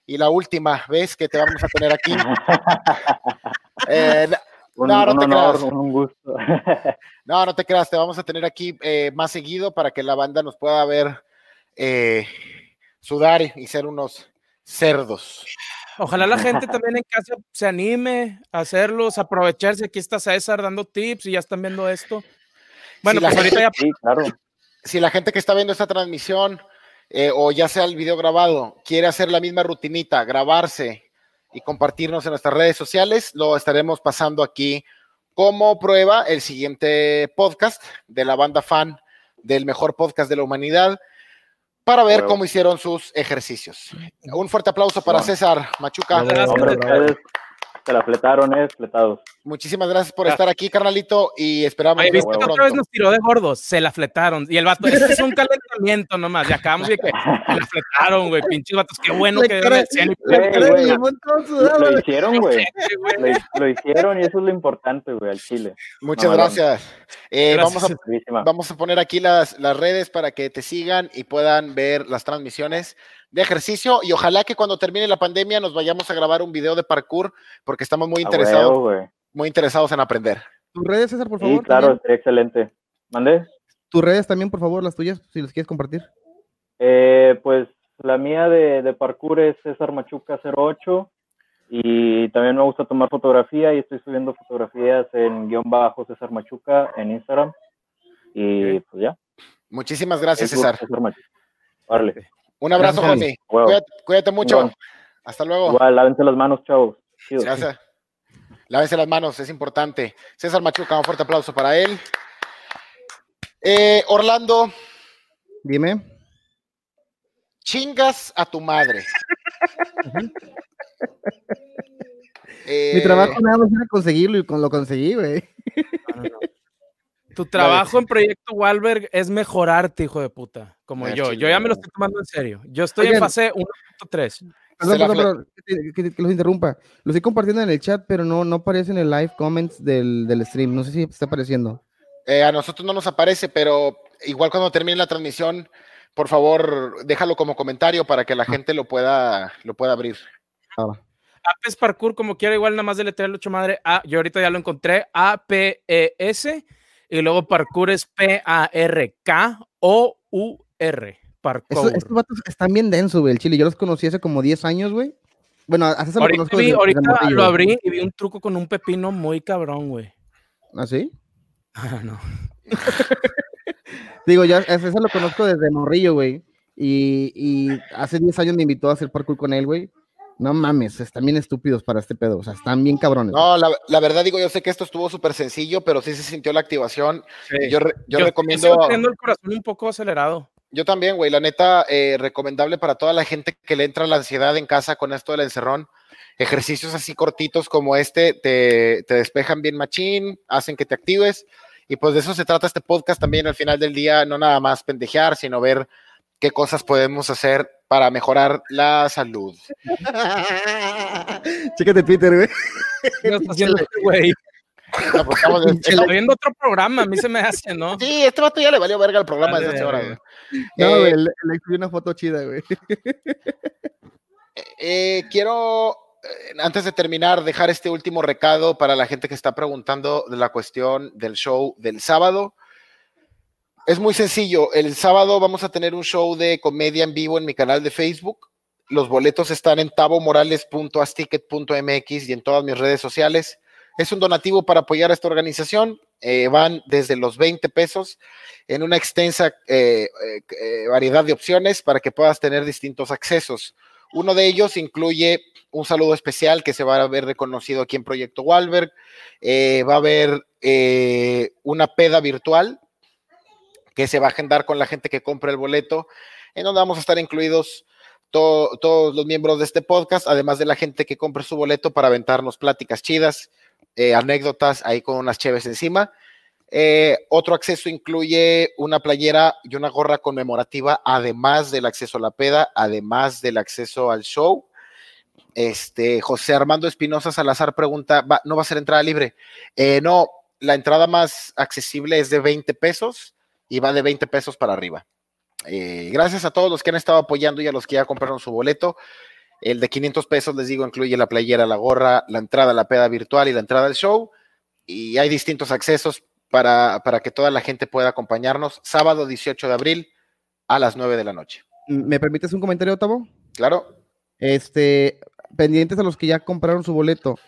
y la última vez que te vamos a tener aquí. Eh, un, no, no un te honor, creas. un gusto. no, no te creas, te vamos a tener aquí eh, más seguido para que la banda nos pueda ver eh, sudar y ser unos cerdos. Ojalá la gente también en casa se anime a hacerlos, aprovecharse. Aquí está César dando tips y ya están viendo esto. Bueno, la pues ahorita ya sí, claro. si la gente que está viendo esta transmisión, eh, o ya sea el video grabado, quiere hacer la misma rutinita, grabarse y compartirnos en nuestras redes sociales, lo estaremos pasando aquí como prueba el siguiente podcast de la banda fan del mejor podcast de la humanidad para ver cómo hicieron sus ejercicios. Un fuerte aplauso para. César Machuca. Gracias. Se la fletaron, eh, fletados. Muchísimas gracias por estar aquí, carnalito, y esperamos Oye, vernos viste que otra vez nos tiró de gordos, se la fletaron. Y el vato, este es un calentamiento nomás. Y acabamos de que se la fletaron, güey, pinches vatos. Qué bueno que cara-. Limón todo Lo, sudado, lo güey. hicieron, güey. Lo, lo hicieron y eso es lo importante, güey, al chile. Muchas No, gracias. Eh, Gracias. Vamos a. Vamos a poner aquí las, las redes para que te sigan y puedan ver las transmisiones de ejercicio y ojalá que cuando termine la pandemia nos vayamos a grabar un video de parkour porque estamos muy interesados, huevo, muy interesados en aprender. Tus redes, César, por Sí, favor. claro, también. sería excelente. ¿Mandé? Tus redes también, por favor, las tuyas, si las quieres compartir. Eh, pues la mía de, de parkour es César Machuca 08 y también me gusta tomar fotografía y estoy subiendo fotografías en guion bajo César Machuca en Instagram y pues ya. Muchísimas gracias, César. César Machuca. Órale. Un abrazo, Gracias, José. Cuídate, cuídate mucho. Hasta luego. Igual, lávense las manos, chavos. Gracias. Lávense las manos, es importante. César Machuca, un fuerte aplauso para él. Eh, Orlando, Dime. chingas a tu madre. Eh, Mi trabajo nada más era conseguirlo y con lo conseguí, güey. Tu trabajo en Proyecto Walberg es mejorarte, hijo de puta, como Ah, yo. Yo ya me lo estoy tomando en serio. Yo estoy en Oigan. fase 1.3. Se Perdón, perdón, perdón, que, que- que los interrumpa. Lo estoy compartiendo en el chat, pero no, no aparece en el live comments del, del stream. No sé si está apareciendo. Eh, a nosotros no nos aparece, pero igual cuando termine la transmisión, por favor, déjalo como comentario para que la gente lo pueda, lo pueda abrir. Ahora. Apes Parkour, como quiera, igual nada más de letrear ocho madre. A, yo ahorita ya lo encontré. A-P-E-S. Y luego Parkour es P-A-R-K-O-U-R. Parkour. Estos, vatos están bien densos, güey. El chile. Yo los conocí hace como 10 años, güey. Bueno, César lo ahorita conozco vi- desde- desde ahorita lo güey. abrí y vi un truco con un pepino muy cabrón, güey. ¿Ah, sí? Ah, no. Digo, ya a César lo conozco desde morrillo, güey. Y, y hace 10 años me invitó a hacer parkour con él, güey. No mames, están bien estúpidos para este pedo. O sea, están bien cabrones. No, la, la verdad digo, yo sé que esto estuvo súper sencillo, pero sí se sintió la activación. Yo, re- yo sigo recomiendo, teniendo el corazón un poco acelerado. yo también, güey, la neta, eh, recomendable para toda la gente que le entra la ansiedad en casa con esto del encerrón. Ejercicios así cortitos como este te, te despejan bien machín, hacen que te actives. Y pues de eso se trata este podcast también al final del día, no nada más pendejear, sino ver qué cosas podemos hacer para mejorar la salud. Chécate Twitter, güey. ¿Qué está haciendo güey? Pues, estamos- Está viendo otro programa, a mí se me hace, ¿no? Sí, este vato ya le valió verga el programa Vale, hace horas. verga. güey. No, Eh, güey, le, le subí una foto chida, güey. Eh, quiero, eh, antes de terminar, dejar este último recado para la gente que está preguntando de la cuestión del show del sábado. Es muy sencillo. El sábado vamos a tener un show de comedia en vivo en mi canal de Facebook. Los boletos están en tabomorales.asticket.mx y en todas mis redes sociales. Es un donativo para apoyar a esta organización. Eh, van desde los 20 pesos en una extensa eh, eh, variedad de opciones para que puedas tener distintos accesos. Uno de ellos incluye un saludo especial que se va a ver reconocido aquí en Proyecto Walberg. Va a haber una peda virtual que se va a agendar con la gente que compre el boleto, en donde vamos a estar incluidos to- todos los miembros de este podcast, además de la gente que compre su boleto para aventarnos pláticas chidas, eh, anécdotas ahí con unas cheves encima. Eh, otro acceso incluye una playera y una gorra conmemorativa, además del acceso a la peda, además del acceso al show. Este, José Armando Espinosa Salazar pregunta, ¿va- ¿no va a ser entrada libre? Eh, no, la entrada más accesible es de 20 pesos y va de 20 pesos para arriba. Eh, gracias a todos los que han estado apoyando y a los que ya compraron su boleto. El de 500 pesos, les digo, incluye la playera, la gorra, la entrada a la peda virtual y la entrada al show. Y hay distintos accesos para, para que toda la gente pueda acompañarnos. Sábado 18 de abril a las 9 de la noche. ¿Me permites un comentario, Tavo? Claro, Este, pendientes a los que ya compraron su boleto.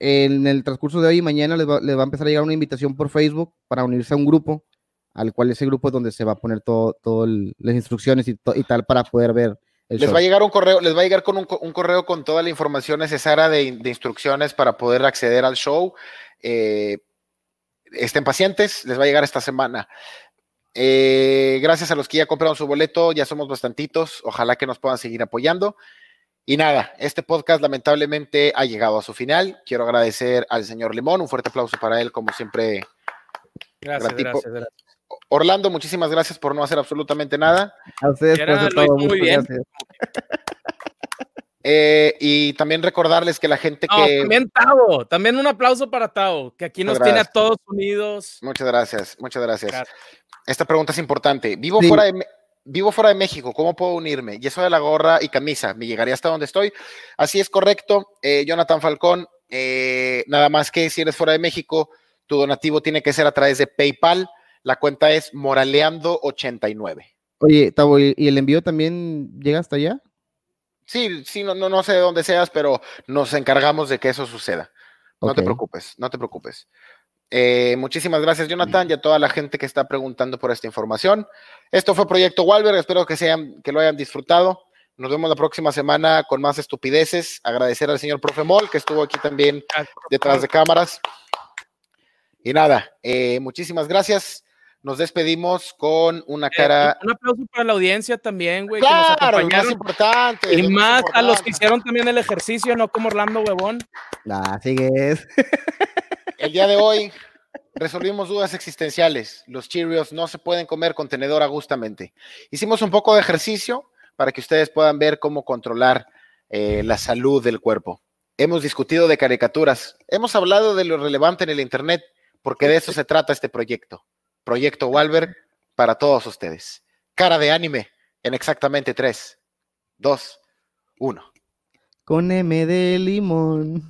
En el transcurso de hoy y mañana les va, les va a empezar a llegar una invitación por Facebook para unirse a un grupo, al cual ese grupo es donde se va a poner todo, todo las instrucciones y, to- y tal para poder ver el les show. va a llegar un correo, les va a llegar con un, co- un correo con toda la información necesaria de, de instrucciones para poder acceder al show. Eh, estén pacientes, les va a llegar esta semana. Eh, gracias a los que ya compraron su boleto, ya somos bastantitos. Ojalá que nos puedan seguir apoyando. Y nada, este podcast lamentablemente ha llegado a su final. Quiero agradecer al señor Limón, un fuerte aplauso para él, como siempre. Gracias, gracias, gracias. Orlando, muchísimas gracias por no hacer absolutamente nada. A ustedes Era- lo hizo muy muchas bien. gracias. Eh, y también recordarles que la gente No, que... también Tavo, también un aplauso para Tavo, que aquí nos Muchas tiene a gracias. todos unidos. Muchas gracias, muchas gracias. Gracias. Esta pregunta es importante. Vivo, Sí. fuera de, vivo fuera de México, ¿cómo puedo unirme? Y eso de la gorra y camisa, ¿me llegaría hasta donde estoy? Así es correcto, eh, Jonathan Falcón. eh, nada más que si eres fuera de México, tu donativo tiene que ser a través de PayPal. La cuenta es moraleando89. Oye, Tavo, ¿y y el envío también llega hasta allá? Sí, sí, no, no, no sé de dónde seas, pero nos encargamos de que eso suceda. No te preocupes, no te preocupes. Eh, muchísimas gracias, Jonathan, y a toda la gente que está preguntando por esta información. Esto fue Proyecto Walber, espero que, sean, que lo hayan disfrutado. Nos vemos la próxima semana con más estupideces. Agradecer al señor Profe Mol, que estuvo aquí también detrás de cámaras. Y nada, eh, muchísimas gracias. Nos despedimos con una Eh, cara. un aplauso para la audiencia también, güey. claro, que nos más importante. Y más a los que hicieron también el ejercicio, no como Orlando Huevón. Ah, sigues. El día de hoy resolvimos dudas existenciales. Los Cheerios no se pueden comer con tenedor agustamente. Hicimos un poco de ejercicio para que ustedes puedan ver cómo controlar eh, la salud del cuerpo. Hemos discutido de caricaturas. Hemos hablado de lo relevante en el Internet, porque de eso se trata este proyecto. Proyecto Walberg para todos ustedes. Cara de anime en exactamente 3, 2, 1. Con M de limón.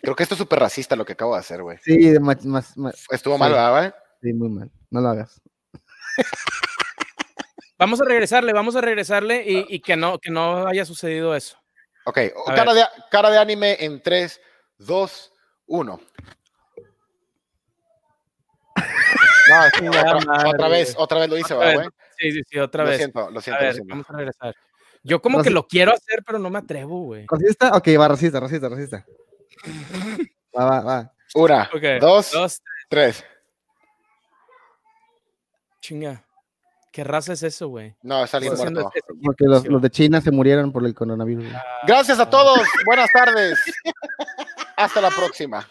Creo que esto es súper racista lo que acabo de hacer, güey. Sí, de más, más, más- Estuvo Sí. mal, ¿verdad, güey? sí, muy mal. No lo hagas. Vamos a regresarle, vamos a regresarle y, y que, no, que no haya sucedido eso. Ok, cara de, cara de anime en 3, 2, 1. No, es que Chingada otra, madre, otra vez, otra vez lo hice, ¿verdad, güey? Sí, sí, sí, otra Lo vez. siento, lo A siento, lo siento. vamos a regresar. Yo como que lo quiero hacer, pero no me atrevo, güey. ¿Racista? Ok, va, racista, racista, racista. Va, va, va. Una, dos, Dos, tres. chinga. ¿Qué raza es eso, güey? No, es alguien Está haciendo muerto. ese Porque los, de China se murieron por el coronavirus. güey. Gracias a todos. Buenas tardes. Hasta la próxima.